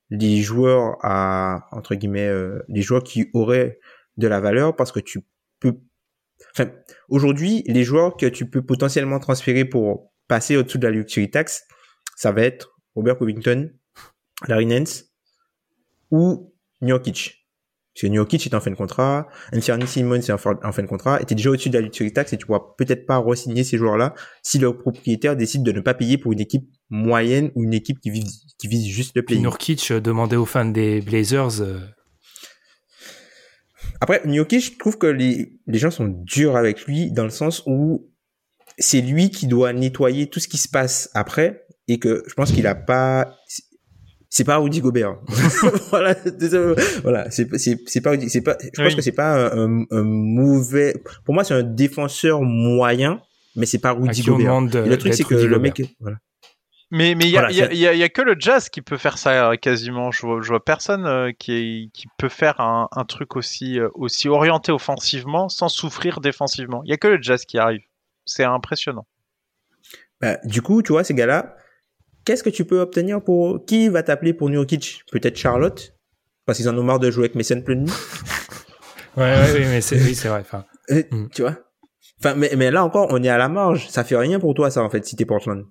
les joueurs à entre guillemets euh, les joueurs qui auraient de la valeur parce que tu peux enfin aujourd'hui les joueurs que tu peux potentiellement transférer pour passer au-dessus de la luxury tax ça va être Robert Covington Larry Nance ou Njokic. Parce que Njokic est en fin de contrat, Anthony Simon est en fin de contrat, était déjà au-dessus de la luxury tax et tu pourras peut-être pas re-signer ces joueurs-là si leur propriétaire décide de ne pas payer pour une équipe moyenne ou une équipe qui vise, qui vise juste le play. Nurkic euh, demandait aux fans des Blazers. Euh, Après, Njokic, je trouve que les, les gens sont durs avec lui dans le sens où c'est lui qui doit nettoyer tout ce qui se passe après et que je pense qu'il a pas c'est pas Rudy Gobert. voilà, (laughs) (laughs) voilà, c'est c'est c'est pas c'est pas je pense que c'est pas un, un, mauvais pour moi c'est un défenseur moyen mais c'est pas Rudy Gobert. le truc c'est que le mec voilà. Mais mais il y, a, y, a, y, a, que le jazz qui peut faire ça euh, quasiment. Je vois, je vois personne euh, qui, qui peut faire un, un truc aussi euh, aussi orienté offensivement sans souffrir défensivement. Il y a que le jazz qui arrive. C'est impressionnant. Bah, du coup, tu vois ces gars-là, qu'est-ce que tu peux obtenir pour qui va t'appeler pour Nurkic? Peut-être Charlotte? Parce qu'ils en ont marre de jouer avec Messen plein (laughs) ouais, ouais, oui, mais c'est oui, c'est vrai. Enfin, hmm. tu vois? Enfin, mais mais là encore, on est à la marge. Ça fait rien pour toi, ça en fait, si t'es Portland.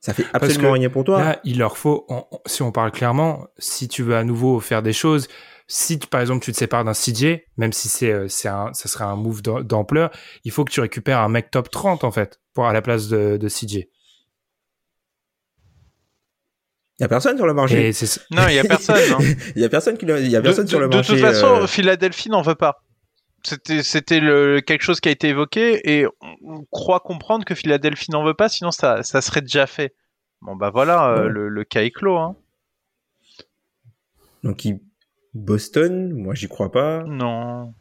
Ça fait absolument rien pour toi. Là, il leur faut, si on parle clairement, si tu veux à nouveau faire des choses, si par exemple tu te sépares d'un CJ, même si c'est euh, c'est un, ça serait un move d'ampleur, il faut que tu récupères un mec top 30 en fait pour à la place de, de CJ. Il y a personne sur le marché. non, il y a personne. il (laughs) y a personne qui y a personne sur le marché. De toute façon, euh... Philadelphie n'en veut pas. C'était quelque chose qui a été évoqué et on croit comprendre que Philadelphie n'en veut pas, sinon ça ça serait déjà fait. Bon bah voilà, euh, le, le, cas est clos. Hein. Donc il... Boston, moi j'y crois pas. Non.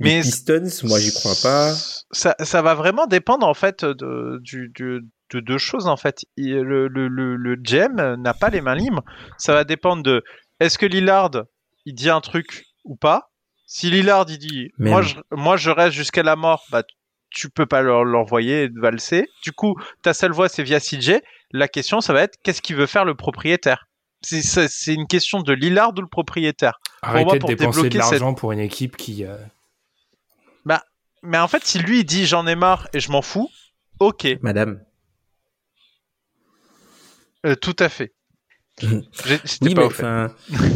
Mais Pistons, moi j'y crois pas. Ça, ça va vraiment dépendre en fait de, du, du, de deux choses en fait. le, le, le, le gem n'a pas les mains libres. Ça va dépendre de est-ce que Lillard il dit un truc ou pas? Si Lillard il dit moi je, moi je reste jusqu'à la mort, bah tu peux pas l'envoyer valser. Du coup, ta seule voix c'est via CJ. La question ça va être qu'est-ce qu'il veut faire le propriétaire? C'est une question de Lillard ou le propriétaire? Arrêtez de dépenser de l'argent pour une équipe qui. Euh, bah, mais en fait, si lui il dit j'en ai marre et je m'en fous, ok. Madame. Euh, tout à fait. (laughs) oui, mais enfin,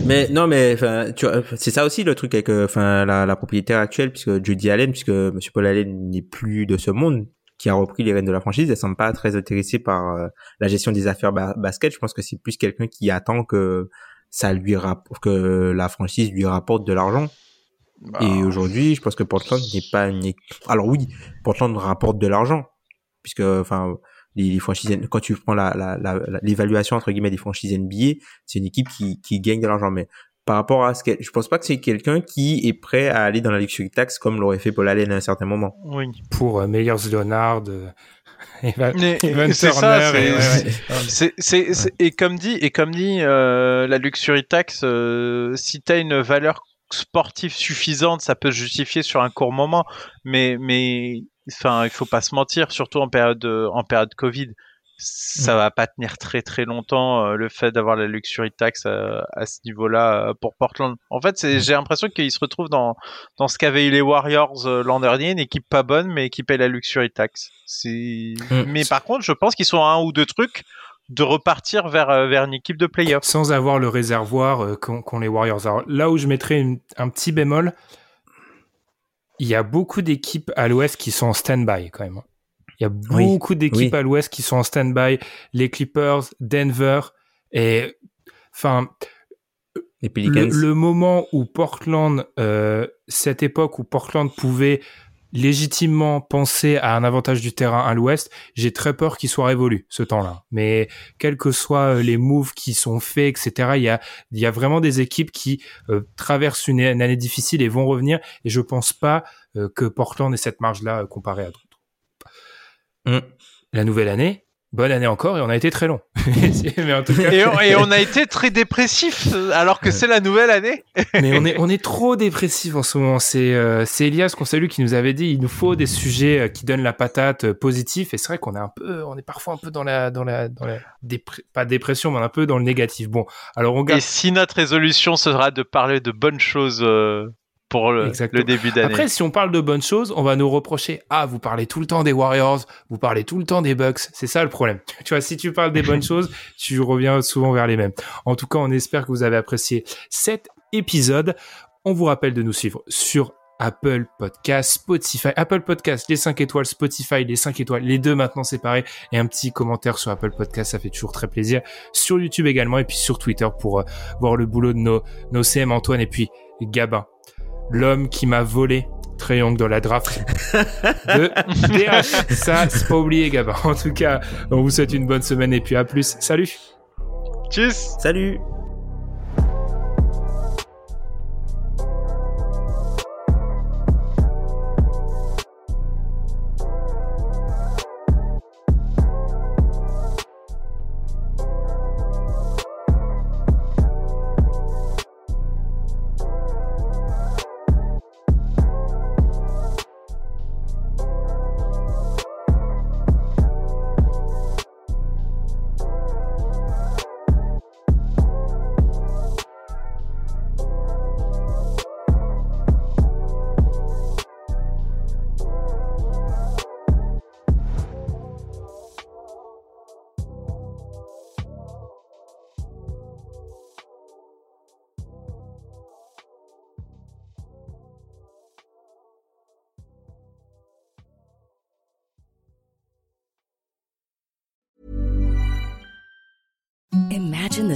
mais non, mais enfin, tu c'est ça aussi le truc avec, euh, enfin, la, la propriétaire actuelle, puisque Judy Allen, puisque Monsieur Paul Allen n'est plus de ce monde, qui a repris les rênes de la franchise, elle semble pas très intéressée par euh, la gestion des affaires basket. Je pense que c'est plus quelqu'un qui attend que ça lui que la franchise lui rapporte de l'argent. Bah. Et aujourd'hui, je pense que Portland n'est pas une. Alors oui, Portland rapporte de l'argent, puisque enfin les, franchises quand tu prends la l'évaluation entre guillemets des franchises NBA, c'est une équipe qui qui gagne de l'argent, mais par rapport à ce que je pense pas que c'est quelqu'un qui est prêt à aller dans la luxury tax comme l'aurait fait Paul Allen à un certain moment. Oui. Pour euh, Meyers Leonard, euh, (laughs) c'est ça, c'est et comme dit et comme dit euh, la luxury tax, euh, si tu as une valeur sportive suffisante, ça peut se justifier sur un court moment, mais mais enfin il faut pas se mentir, surtout en période en période Covid ça mm. va pas tenir très très longtemps euh, le fait d'avoir la luxury tax euh, à ce niveau-là euh, pour Portland. En fait, mm. j'ai l'impression qu'ils se retrouvent dans dans ce qu'avaient eu les Warriors l'an dernier, une équipe pas bonne mais qui paye la luxury tax. Mm. mais par contre, je pense qu'ils sont à un ou deux trucs de repartir vers vers une équipe de playoffs sans avoir le réservoir qu'ont les Warriors. Alors, là où je mettrais un petit bémol, il y a beaucoup d'équipes à l'Ouest qui sont en stand-by quand même. Il y a beaucoup d'équipes à l'ouest qui sont en stand-by. Les Clippers, Denver et enfin le, moment où Portland, euh, cette époque où Portland pouvait légitimement penser à un avantage du terrain à l'ouest, j'ai très peur qu'il soit révolu ce temps-là. Mais quels que soient euh, les moves qui sont faits, etc., il y a, il y a vraiment des équipes qui euh, traversent une, année difficile et vont revenir. Et je pense pas que Portland ait cette marge-là comparée à d'autres. Mm. La nouvelle année, bonne année encore et on a été très long. (laughs) (laughs) et, on, a (laughs) été très dépressif alors que c'est la nouvelle année. Mais on est on est trop dépressif en ce moment. C'est euh, c'est Elias qu'on salue qui nous avait dit il nous faut des sujets euh, qui donnent la patate euh, positif et c'est vrai qu'on est un peu on est parfois un peu dans la dans la dans la pas dépression mais un peu dans le négatif. Bon, alors on garde... Et si notre résolution sera de parler de bonnes choses pour le, début d'année. Après, si on parle de bonnes choses, on va nous reprocher ah vous parlez tout le temps des Warriors, vous parlez tout le temps des Bucks. C'est ça le problème. (laughs) Tu vois, si tu parles des bonnes (laughs) choses, tu reviens souvent vers les mêmes. En tout cas, on espère que vous avez apprécié cet épisode. On vous rappelle de nous suivre sur Apple Podcast, Spotify, Apple Podcast, les 5 étoiles, Spotify, les 5 étoiles, les deux maintenant séparés, et un petit commentaire sur Apple Podcast, ça fait toujours très plaisir. Sur YouTube également, et puis sur Twitter pour euh, voir le boulot de nos, nos CM Antoine et puis Gabin. L'homme qui m'a volé Trayong dans la draft (laughs) de DH. Ça, c'est pas oublié, Gabin. En tout cas, on vous souhaite une bonne semaine et puis à plus. Salut. Tchuss. Salut.